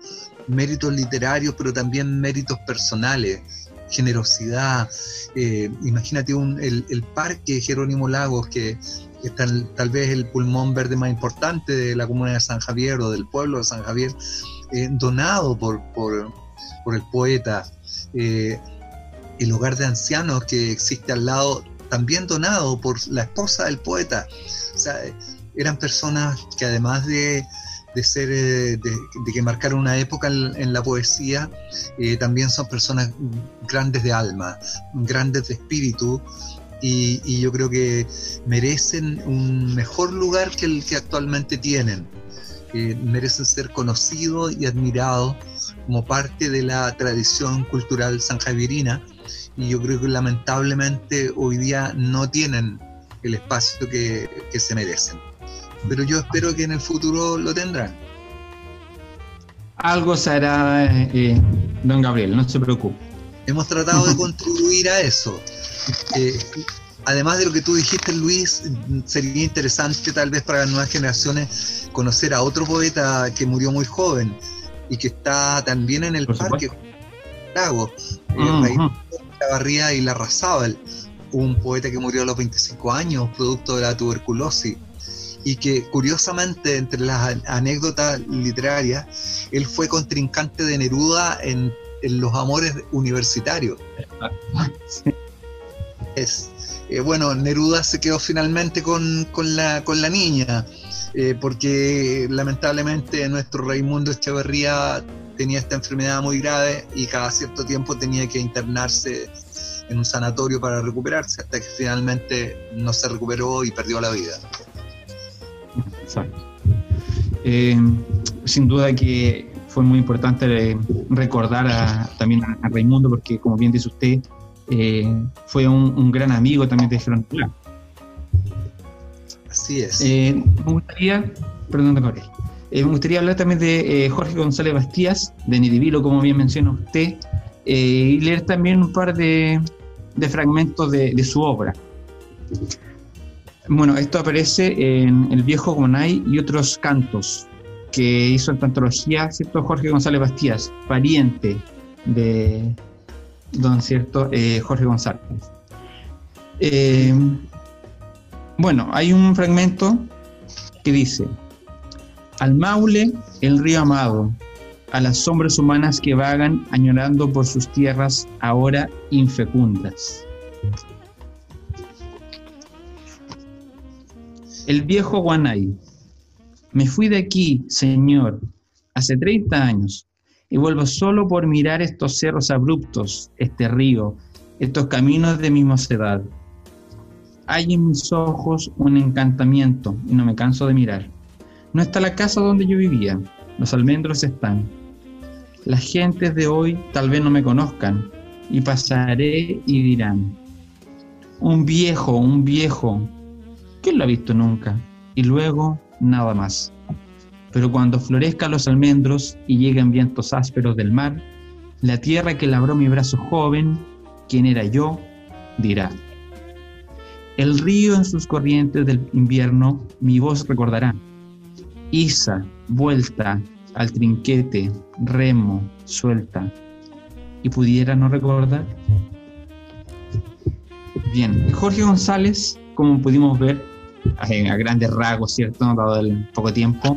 méritos literarios, pero también méritos personales, generosidad. Eh, imagínate el, parque Jerónimo Lagos, que es tal, vez el pulmón verde más importante de la comuna de San Javier o del pueblo de San Javier, eh, donado por, por, el poeta. Eh, el hogar de ancianos que existe al lado, también donado por la esposa del poeta. O sea, eran personas que además de, de ser, eh, de, que marcaron una época en, la poesía, eh, también son personas grandes de alma, grandes de espíritu, y, yo creo que merecen un mejor lugar que el que actualmente tienen. Merecen ser conocidos y admirados como parte de la tradición cultural sanjavierina y yo creo que lamentablemente hoy día no tienen el espacio que, se merecen. Pero yo espero que en el futuro lo tendrán. Algo se hará, eh, don Gabriel, no se preocupe. Hemos tratado de contribuir a eso. Eh, además de lo que tú dijiste, Luis, sería interesante tal vez para las nuevas generaciones conocer a otro poeta que murió muy joven y que está también en el parque Lago, eh, Barría y Larrazábal, un poeta que murió a los 25 años, producto de la tuberculosis, y que curiosamente entre las anécdotas literarias, él fue contrincante de Neruda en, los amores universitarios. Es, eh, bueno, Neruda se quedó finalmente con, la, con la niña, eh, porque lamentablemente nuestro Raimundo Echeverría tenía esta enfermedad muy grave y cada cierto tiempo tenía que internarse en un sanatorio para recuperarse, hasta que finalmente no se recuperó y perdió la vida. Exacto. Eh, sin duda que fue muy importante recordar también a, Raimundo, porque como bien dice usted, eh, fue un, gran amigo también de Jerónimo Así es. Eh, me gustaría, perdón, Gabriel. Eh, me gustaría hablar también de eh, Jorge González Bastías, de Nidivilo, como bien menciona usted, y leer también un par de, fragmentos de, su obra. Bueno, esto aparece en El Viejo Gonay y otros cantos que hizo en antología, ¿cierto? Jorge González Bastías, pariente de don cierto Jorge González. Bueno, hay un fragmento que dice, al Maule, el río amado, a las sombras humanas que vagan añorando por sus tierras ahora infecundas. El viejo Guanay. Me fui de aquí, Señor, hace 30 años, y vuelvo solo por mirar estos cerros abruptos, este río, estos caminos de mi mocedad. Hay en mis ojos un encantamiento y no me canso de mirar. No está la casa donde yo vivía, los almendros están. Las gentes de hoy tal vez no me conozcan, y pasaré y dirán, un viejo, un viejo, ¿quién lo ha visto nunca? Y luego nada más. Pero cuando florezcan los almendros y lleguen vientos ásperos del mar, la tierra que labró mi brazo joven, quien era yo, dirá. El río en sus corrientes del invierno mi voz recordará Isa, vuelta al trinquete, remo, suelta. ¿Y pudiera no recordar? Bien, Jorge González, como pudimos ver a, grandes rasgos, ¿cierto? Dado el poco tiempo,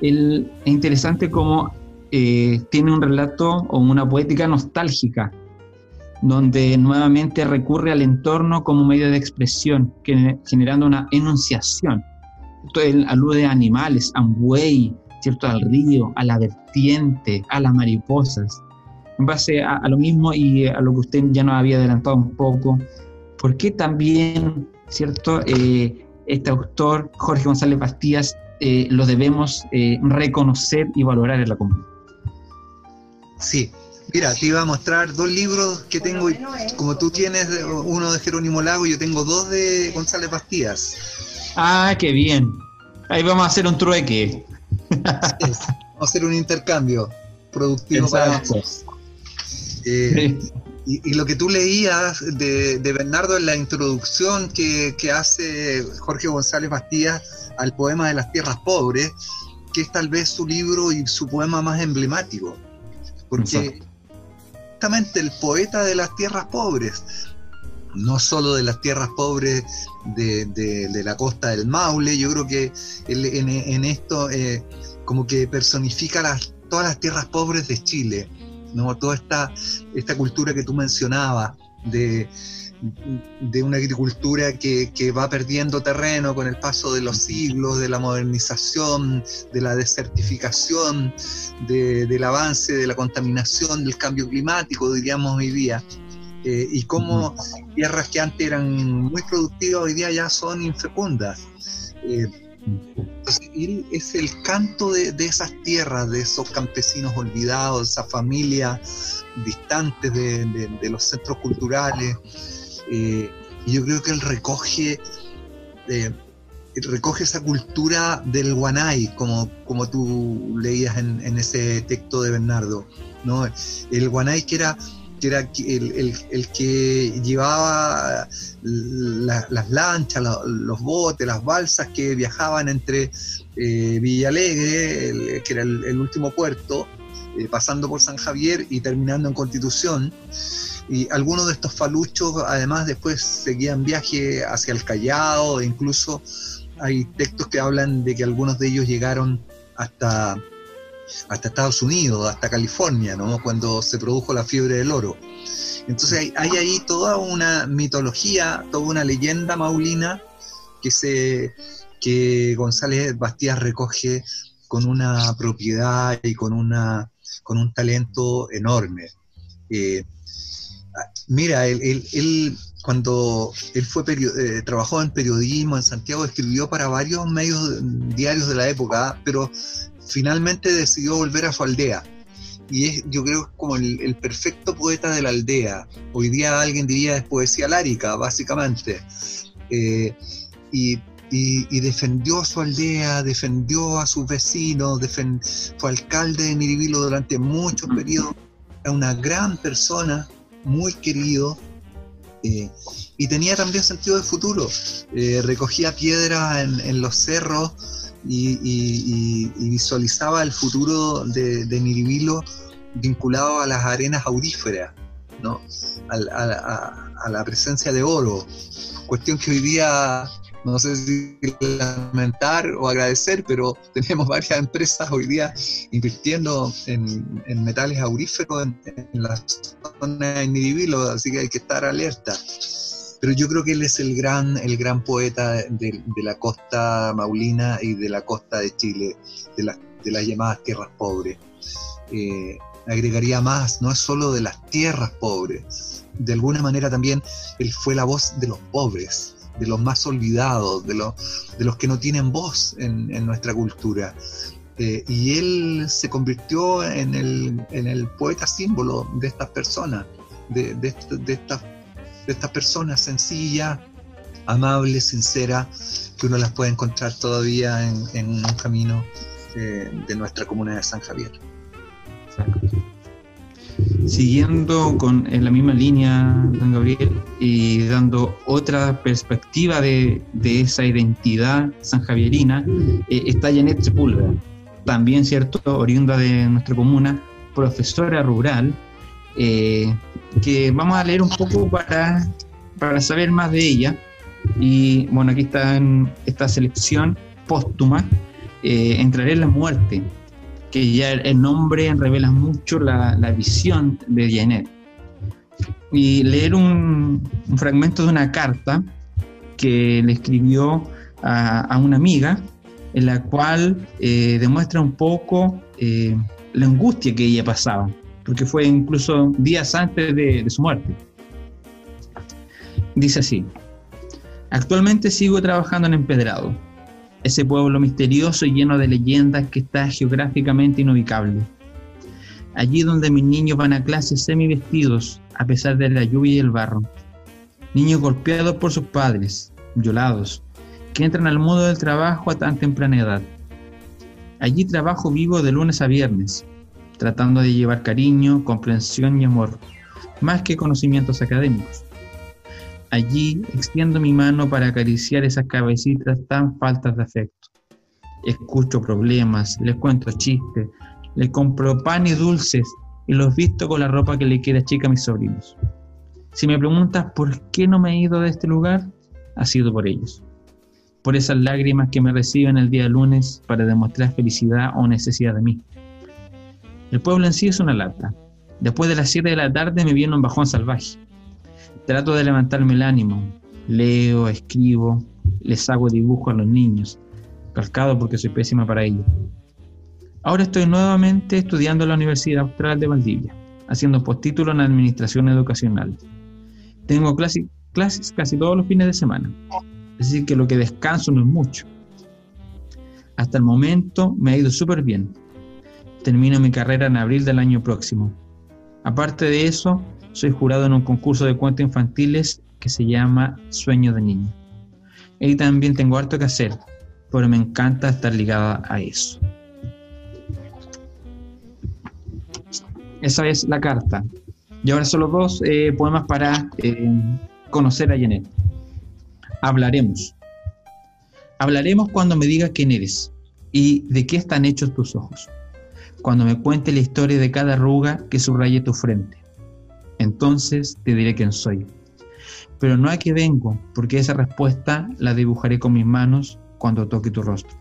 es interesante cómo eh, tiene un relato o una poética nostálgica, donde nuevamente recurre al entorno como medio de expresión, generando una enunciación él alude a animales, a un buey, ¿cierto? al río, a la vertiente, a las mariposas. En base a, lo mismo y a lo que usted ya nos había adelantado un poco, ¿por qué también, ¿cierto? Eh, este autor, Jorge González Bastías, eh, lo debemos eh, reconocer y valorar en la comunidad. Sí, mira, te iba a mostrar dos libros que tengo, como tú tienes uno de Jerónimo Lago, yo tengo dos de González Bastías. Ah, qué bien. Ahí vamos a hacer un trueque. vamos a hacer un intercambio productivo para eh, y, lo que tú leías de, Bernardo en la introducción que, hace Jorge González Bastías al poema de las tierras pobres, que es tal vez su libro y su poema más emblemático, porque justamente el poeta de las tierras pobres, no solo de las tierras pobres de, la costa del Maule, yo creo que en, esto eh, como que personifica todas las tierras pobres de Chile ¿no? Toda esta, esta cultura que tú mencionabas de, de una agricultura que, va perdiendo terreno con el paso de los siglos, de la modernización, de la desertificación, del avance de la contaminación, del cambio climático, diríamos hoy día. Eh, y cómo tierras que antes eran muy productivas hoy día ya son infecundas. Eh, es el canto de, esas tierras, de esos campesinos olvidados, de esas familias distantes de, los centros culturales. Eh, y yo creo que él recoge, eh, recoge esa cultura del guanay, como, como tú leías en, ese texto de Bernardo. ¿no? El guanay que era que era el, que llevaba las lanchas, los, botes, las balsas que viajaban entre eh, Villalegre, que era el, último puerto, eh, pasando por San Javier y terminando en Constitución. Y algunos de estos faluchos además después seguían viaje hacia el Callao, e incluso hay textos que hablan de que algunos de ellos llegaron hasta hasta Estados Unidos, hasta California, ¿no? cuando se produjo la fiebre del oro. Entonces hay, ahí toda una mitología, toda una leyenda maulina que, se, que González Bastías recoge con una propiedad y con, una, con un talento enorme. Eh, mira, él, cuando él fue eh, trabajó en periodismo en Santiago, escribió para varios medios diarios de la época, pero finalmente decidió volver a su aldea. Y es, yo creo, como el, perfecto poeta de la aldea. Hoy día alguien diría es poesía lárica, básicamente. Eh, y, defendió a su aldea, defendió a sus vecinos, fue alcalde de Miribilo durante muchos periodos. Era una gran persona, muy querido. Eh, y tenía también sentido de futuro. Eh, recogía piedras en, los cerros y, visualizaba el futuro de, Miribilo vinculado a las arenas auríferas, ¿no? a, la presencia de oro, cuestión que hoy día no sé si lamentar o agradecer, pero tenemos varias empresas hoy día invirtiendo en, metales auríferos en, en la zona de Miribilo, así que hay que estar alerta pero yo creo que él es el gran, el gran poeta de, la costa maulina y de la costa de Chile, de, las llamadas tierras pobres. Eh, agregaría más, no es solo de las tierras pobres, de alguna manera también él fue la voz de los pobres, de los más olvidados, de los, de los que no tienen voz en, nuestra cultura. Eh, y él se convirtió en el, poeta símbolo de estas personas, de, de, de estas de estas personas sencillas, amables, sinceras, que uno las puede encontrar todavía en, un camino eh, de nuestra comunidad de San Javier. Siguiendo con, la misma línea, don Gabriel, y dando otra perspectiva de, esa identidad sanjavierina, eh, está Janet Sepúlveda, también, ¿cierto?, oriunda de nuestra comuna, profesora rural, eh, que vamos a leer un poco para, para saber más de ella. Y bueno, aquí está en esta selección póstuma, eh, Entraré en la muerte, que ya el nombre revela mucho la, visión de Janet. Y leer un, un, fragmento de una carta que le escribió a, a una amiga, en la cual eh, demuestra un poco eh, la angustia que ella pasaba porque fue incluso días antes de, su muerte. Dice así, actualmente sigo trabajando en empedrado. Ese pueblo misterioso y lleno de leyendas que está geográficamente inubicable. Allí donde mis niños van a clases semi vestidos, a pesar de la lluvia y el barro. Niños golpeados por sus padres, violados, que entran al mundo del trabajo a tan temprana edad. Allí trabajo vivo de lunes a viernes, tratando de llevar cariño, comprensión y amor, más que conocimientos académicos. Allí extiendo mi mano para acariciar esas cabecitas tan faltas de afecto. Escucho problemas, les cuento chistes, les compro pan y dulces y los visto con la ropa que le queda chica a mis sobrinos. Si me preguntas por qué no me he ido de este lugar, ha sido por ellos. Por esas lágrimas que me reciben el día lunes para demostrar felicidad o necesidad de mí. El pueblo en sí es una lata. Después de las 7 de la tarde me viene un bajón salvaje. Trato de levantarme el ánimo. Leo, escribo, les hago dibujo a los niños. Calcado porque soy pésima para ello. Ahora estoy nuevamente estudiando en la Universidad Austral de Valdivia, haciendo postítulo en Administración Educacional. Tengo clases casi todos los fines de semana, es decir, que lo que descanso no es mucho. Hasta el momento me ha ido súper bien. Termino mi carrera en abril del año próximo. Aparte de eso, soy jurado en un concurso de cuentos infantiles que se llama Sueño de Niño. Y también tengo harto que hacer, pero me encanta estar ligada a eso. Esa es la carta. Y ahora solo dos eh, poemas para eh, conocer a Janet. Hablaremos. Hablaremos cuando me digas quién eres y de qué están hechos tus ojos. Cuando me cuente la historia de cada arruga que subraye tu frente. Entonces te diré quién soy. Pero no a qué vengo, porque esa respuesta la dibujaré con mis manos cuando toque tu rostro.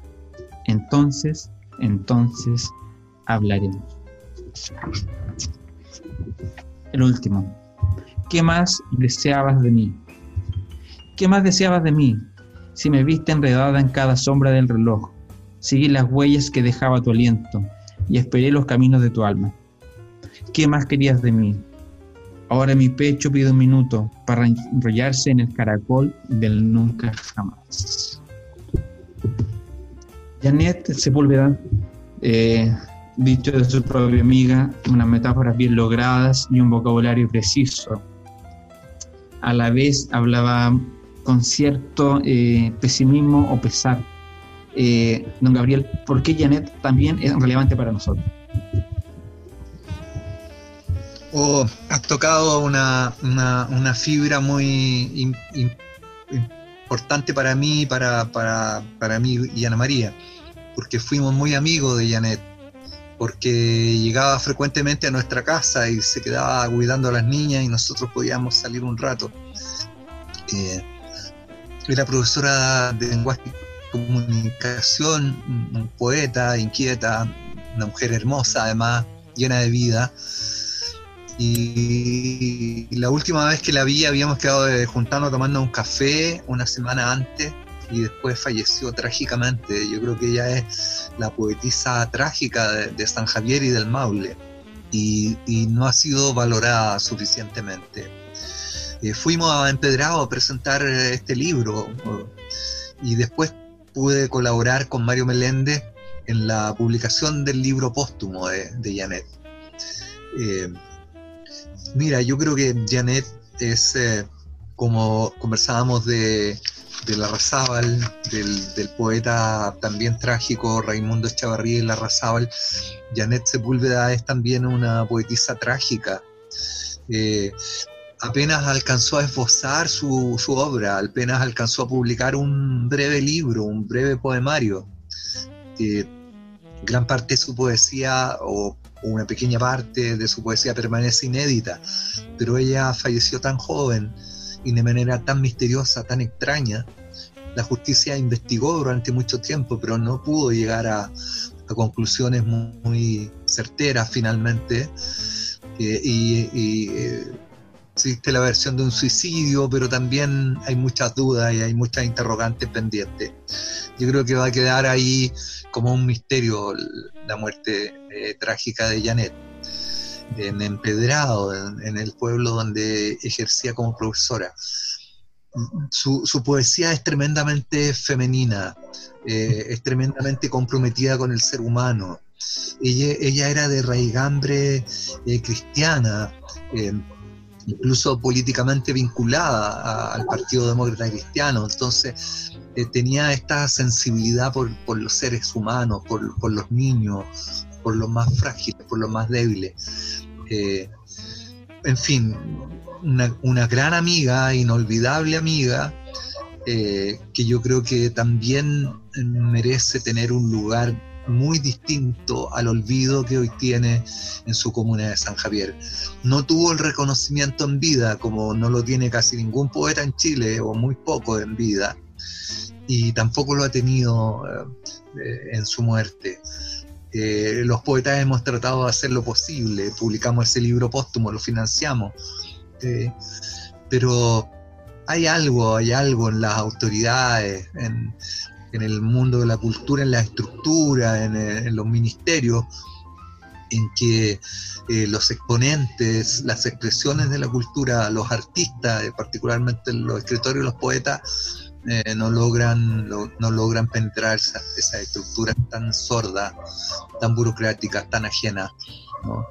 Entonces, entonces hablaremos. El último. ¿Qué más deseabas de mí? ¿Qué más deseabas de mí? Si me viste enredada en cada sombra del reloj, seguí las huellas que dejaba tu aliento y esperé los caminos de tu alma. ¿Qué más querías de mí? Ahora mi pecho pide un minuto para enrollarse en el caracol del nunca jamás. Janet Sepúlveda eh, dicho de su propia amiga, unas metáforas bien logradas y un vocabulario preciso. A la vez hablaba con cierto eh, pesimismo o pesar. Eh, don Gabriel, ¿por qué Janet también es relevante para nosotros? Oh, has tocado una, fibra muy importante para mí, para, para, para mí y Ana María, porque fuimos muy amigos de Janet porque llegaba frecuentemente a nuestra casa y se quedaba cuidando a las niñas y nosotros podíamos salir un rato. Eh, era profesora de lenguaje y comunicación, un poeta, inquieta, una mujer hermosa además, llena de vida. Y la última vez que la vi habíamos quedado juntando tomando un café una semana antes y después falleció trágicamente. Yo creo que ella es la poetisa trágica de, San Javier y del Maule y, no ha sido valorada suficientemente. Eh, fuimos a Empedrado a presentar este libro y después pude colaborar con Mario Meléndez en la publicación del libro póstumo de, Janet. Eh, mira, yo creo que Janet es, eh, como conversábamos de, de Larrazábal, del, del poeta también trágico Raimundo Echavarría y Larrazábal, Janet Sepúlveda es también una poetisa trágica. Eh, apenas alcanzó a esbozar su, obra, apenas alcanzó a publicar un breve libro, un breve poemario. gran parte de su poesía o una pequeña parte de su poesía permanece inédita, pero ella falleció tan joven y de manera tan misteriosa, tan extraña. La justicia investigó durante mucho tiempo, pero no pudo llegar a, conclusiones muy, certeras finalmente. Eh, y, eh, existe la versión de un suicidio, pero también hay muchas dudas y hay muchas interrogantes pendientes. Yo creo que va a quedar ahí como un misterio la muerte eh, trágica de Janet en Empedrado, en, el pueblo donde ejercía como profesora. su, poesía es tremendamente femenina, eh, es tremendamente comprometida con el ser humano. Ella, era de raigambre eh, cristiana, eh, incluso políticamente vinculada al Partido Demócrata Cristiano, entonces tenía esta sensibilidad por, los seres humanos, por, los niños, por los más frágiles, por los más débiles. en fin, una, gran amiga, inolvidable amiga, eh, que yo creo que también merece tener un lugar muy distinto al olvido que hoy tiene en su comuna de San Javier. No tuvo el reconocimiento en vida, como no lo tiene casi ningún poeta en Chile, o muy poco en vida, y tampoco lo ha tenido eh, en su muerte. Eh, los poetas hemos tratado de hacer lo posible, publicamos ese libro póstumo, lo financiamos, pero hay algo, hay algo en las autoridades, en, el mundo de la cultura, en la estructura, en, los ministerios, en que eh, los exponentes, las expresiones de la cultura, los artistas, eh, particularmente los escritores y los poetas, eh, no, logran, no logran penetrar esa, esa estructura tan sorda, tan burocrática, tan ajena. ¿no?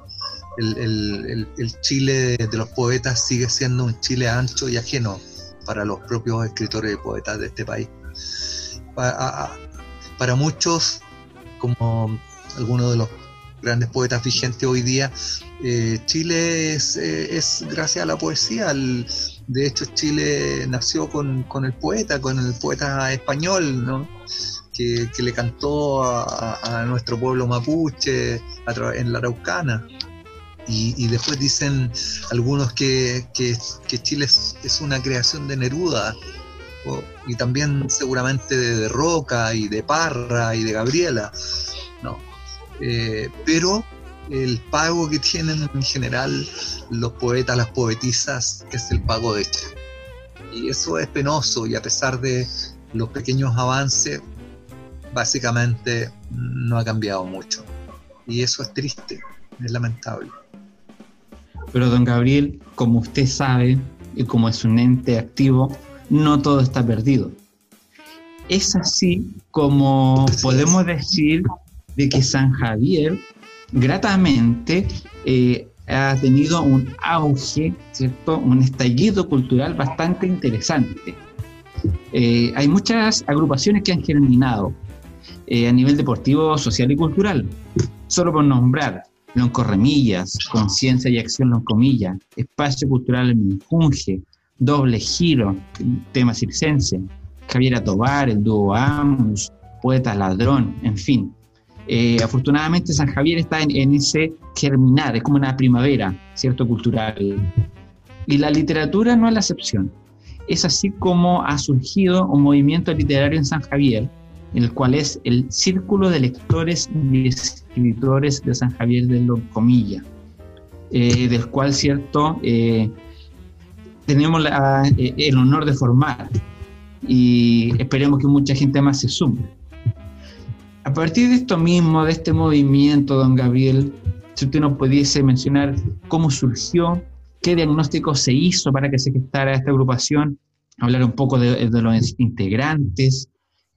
el, Chile de los poetas sigue siendo un Chile ancho y ajeno para los propios escritores y poetas de este país. Para, muchos, como algunos de los grandes poetas vigentes hoy día, eh, Chile es, eh, es, gracias a la poesía. De hecho, Chile nació con, el poeta, con el poeta español, ¿no? que, le cantó a, nuestro pueblo mapuche en la Araucana. Y, después dicen algunos que, Chile es, una creación de Neruda, y también seguramente de, Roca y de Parra y de Gabriela, ¿no? Eh, pero el pago que tienen en general los poetas, las poetisas, es el pago de hecho. Y eso es penoso y a pesar de los pequeños avances, básicamente no ha cambiado mucho. Y eso es triste, es lamentable. Pero don Gabriel, como usted sabe, y como es un ente activo, no todo está perdido. Es así como podemos decir de que San Javier gratamente eh, ha tenido un auge, ¿cierto? Un estallido cultural bastante interesante. Eh, hay muchas agrupaciones que han germinado eh, a nivel deportivo, social y cultural. Solo por nombrar Loncorremillas, Conciencia y Acción Loncomilla, Espacio Cultural Minjunge, Doble Giro, tema circense, Javier Tobar, el dúo Amus, Poeta Ladrón, en fin. Eh, afortunadamente San Javier está en, ese germinar, es como una primavera, ¿cierto? Cultural. Y la literatura no es la excepción. Es así como ha surgido un movimiento literario en San Javier, el cual es el Círculo de Lectores y Escritores de San Javier de Locomilla, eh, del cual, cierto, eh, tenemos eh, el honor de formar y esperemos que mucha gente más se sume. A partir de esto mismo, de este movimiento, don Gabriel, si usted nos pudiese mencionar cómo surgió, qué diagnóstico se hizo para que se gestara esta agrupación, hablar un poco de los integrantes,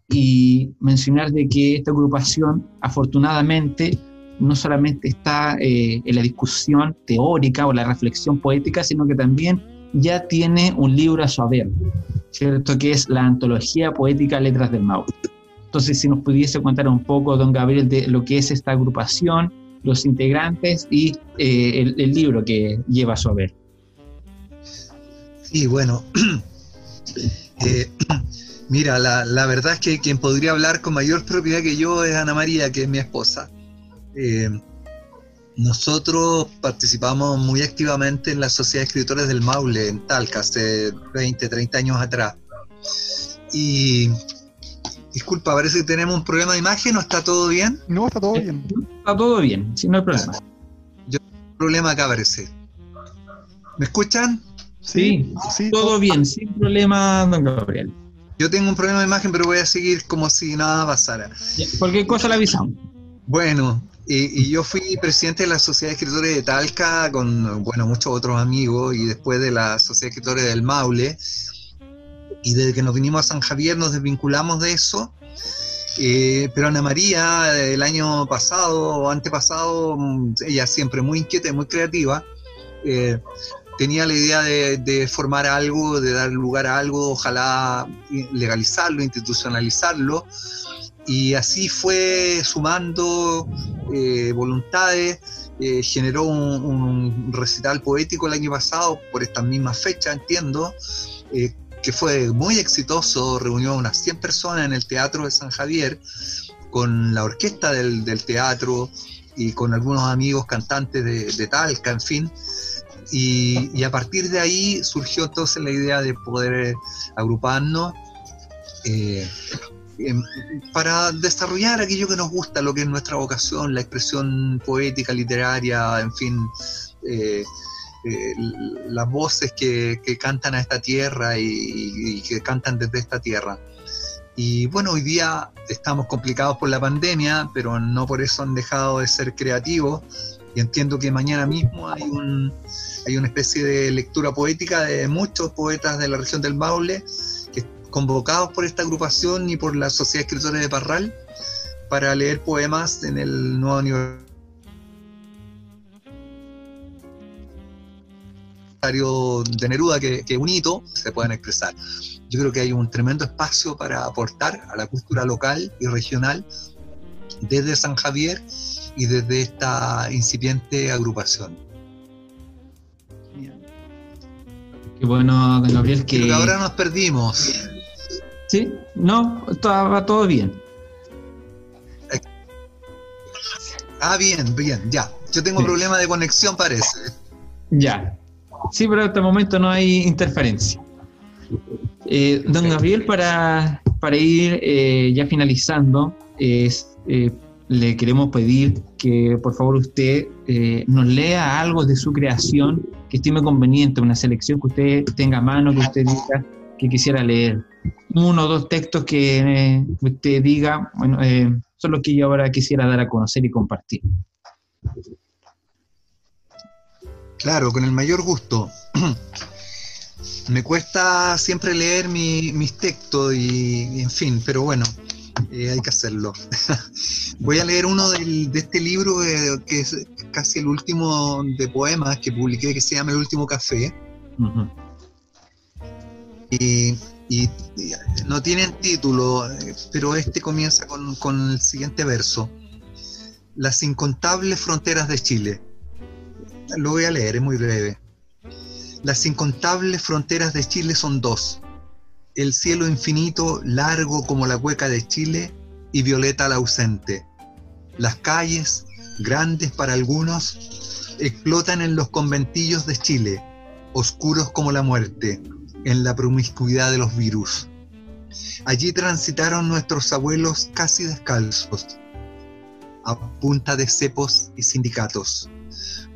y mencionar de que esta agrupación afortunadamente no solamente está eh, en la discusión teórica o la reflexión poética, sino que también ya tiene un libro a su haber, ¿cierto? Que es la antología poética Letras del Maule. Entonces, si nos pudiese contar un poco, don Gabriel, de lo que es esta agrupación, los integrantes y eh, el, libro que lleva a su haber. Sí, bueno, eh, Mira, la, verdad es que quien podría hablar con mayor propiedad que yo es Ana María, que es mi esposa. Eh, nosotros participamos muy activamente en la Sociedad de Escritores del Maule, en Talca, hace 20, 30 años atrás. Y disculpa, parece que tenemos un problema de imagen, ¿no está todo bien? No, está todo bien. Está todo bien, si no hay problema. Yo un problema acá parece. ¿Me escuchan? Sí, sí, todo bien, sin problema, don Gabriel. Yo tengo un problema de imagen, pero voy a seguir como si nada pasara. Cualquier cosa la avisamos. Bueno, y, yo fui presidente de la Sociedad de Escritores de Talca con, bueno, muchos otros amigos y después de la Sociedad de Escritores del Maule. Y desde que nos vinimos a San Javier nos desvinculamos de eso. Eh, pero Ana María, el año pasado o antepasado, mm, ella siempre muy inquieta y muy creativa, eh, tenía la idea de, formar algo, de dar lugar a algo, ojalá legalizarlo, institucionalizarlo. Y así fue sumando eh, voluntades, generó un, un, recital poético el año pasado, por esta misma fecha, entiendo, que fue muy exitoso, reunió unas 100 personas en el Teatro de San Javier, con la orquesta del, teatro y con algunos amigos cantantes de, Talca, en fin. Y, a partir de ahí surgió entonces la idea de poder agruparnos eh, para desarrollar aquello que nos gusta, lo que es nuestra vocación, la expresión poética, literaria, en fin, eh, eh, las voces que, cantan a esta tierra y, que cantan desde esta tierra. Y bueno, hoy día estamos complicados por la pandemia, pero no por eso han dejado de ser creativos. Y entiendo que mañana mismo hay, un, hay una especie de lectura poética de muchos poetas de la región del Maule, que convocados por esta agrupación y por la Sociedad de Escritores de Parral, para leer poemas en el nuevo aniversario de Neruda que, que un hito se puedan expresar. Yo creo que hay un tremendo espacio para aportar a la cultura local y regional desde San Javier y desde esta incipiente agrupación. Qué bueno, don Gabriel, que... ahora nos perdimos. Sí, no, estaba todo bien. Ah, bien, bien, ya. Yo tengo problema de conexión, parece. Ya. Sí, pero hasta el momento no hay interferencia. Eh, don Gabriel, para, para ir eh, ya finalizando, eh, le queremos pedir que por favor usted nos lea algo de su creación que estime conveniente, una selección que usted tenga a mano, que usted diga que quisiera leer. Uno o dos textos que usted diga, bueno, son los que yo ahora quisiera dar a conocer y compartir. Claro, con el mayor gusto. Me cuesta siempre leer mis textos y, en fin, pero bueno, eh, hay que hacerlo. Voy a leer uno de este libro eh, que es casi el último de poemas que publiqué, que se llama El último café. y, no tienen título, pero este comienza con el siguiente verso. Las incontables fronteras de Chile lo voy a leer, es muy breve. Las incontables fronteras de Chile son dos. El cielo infinito, largo como la cueca de Chile, y violeta la ausente. Las calles, grandes para algunos, explotan en los conventillos de Chile, oscuros como la muerte, en la promiscuidad de los virus. Allí transitaron nuestros abuelos casi descalzos, a punta de cepos y sindicatos.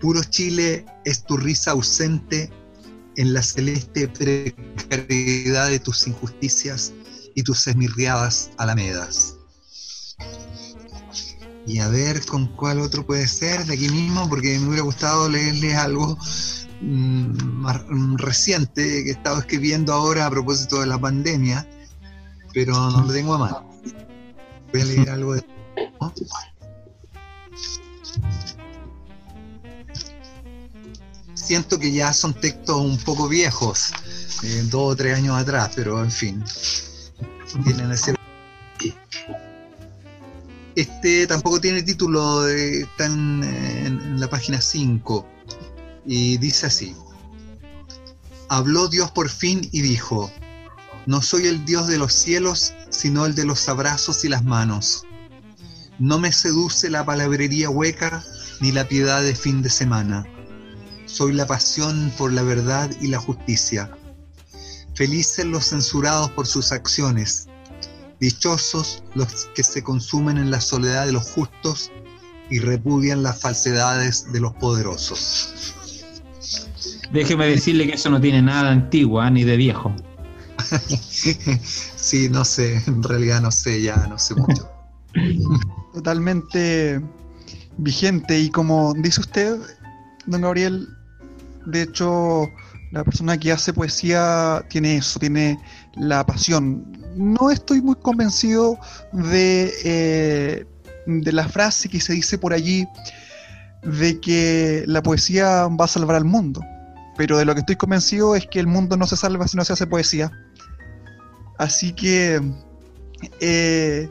Puro Chile es tu risa ausente en la celeste precariedad de tus injusticias y tus esmirriadas alamedas. Y a ver con cuál otro puede ser de aquí mismo, porque me hubiera gustado leerles algo mm, más mm, reciente que he estado escribiendo ahora a propósito de la pandemia, pero no lo tengo a mano. Voy a leer algo de siento que ya son textos un poco viejos, eh, dos o tres años atrás, pero en fin, tienen ese... Este tampoco tiene título, está en, en la página 5 y dice así. Habló Dios por fin y dijo, no soy el Dios de los cielos, sino el de los abrazos y las manos. No me seduce la palabrería hueca ni la piedad de fin de semana soy la pasión por la verdad y la justicia. Felices los censurados por sus acciones, dichosos los que se consumen en la soledad de los justos y repudian las falsedades de los poderosos. Déjeme decirle que eso no tiene nada de antiguo ¿ah? ni de viejo. sí, no sé, en realidad no sé, ya no sé mucho. Totalmente vigente y como dice usted, don Gabriel, de hecho, La persona que hace poesía tiene eso, tiene la pasión. No estoy muy convencido de, eh, de la frase que se dice por allí de que la poesía va a salvar al mundo. Pero de lo que estoy convencido es que el mundo no se salva si no se hace poesía. Así que eh,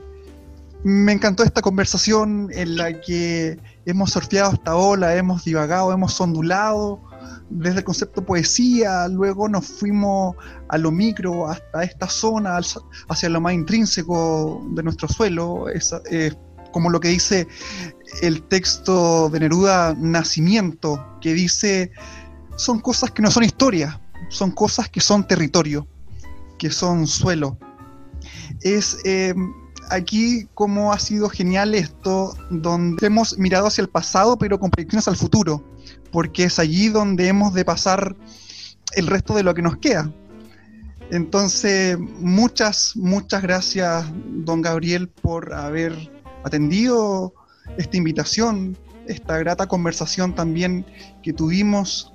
me encantó esta conversación en la que hemos surfeado esta ola, hemos divagado, hemos ondulado desde el concepto poesía, luego nos fuimos a lo micro, hasta esta zona, hacia lo más intrínseco de nuestro suelo, es, como lo que dice el texto de Neruda, Nacimiento, que dice, son cosas que no son historia, son cosas que son territorio, que son suelo. Es... Eh, aquí como ha sido genial esto, donde hemos mirado hacia el pasado, pero con proyecciones al futuro, porque es allí donde hemos de pasar el resto de lo que nos queda. Entonces, muchas, muchas gracias, don Gabriel, por haber atendido esta invitación, esta grata conversación también que tuvimos.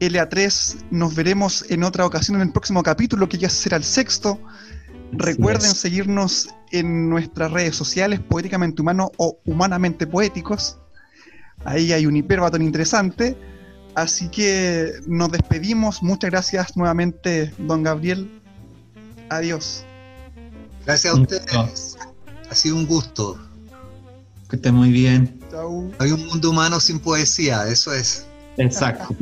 LA3, nos veremos en otra ocasión en el próximo capítulo, que ya será el sexto. Recuerden seguirnos en nuestras redes sociales, Poéticamente Humano o Humanamente Poéticos. Ahí hay un hiperbatón interesante. Así que nos despedimos. Muchas gracias nuevamente, don Gabriel. Adiós. Gracias a ustedes. Ha sido un gusto. Que esté muy bien. Hay un mundo humano sin poesía, eso es. Exacto.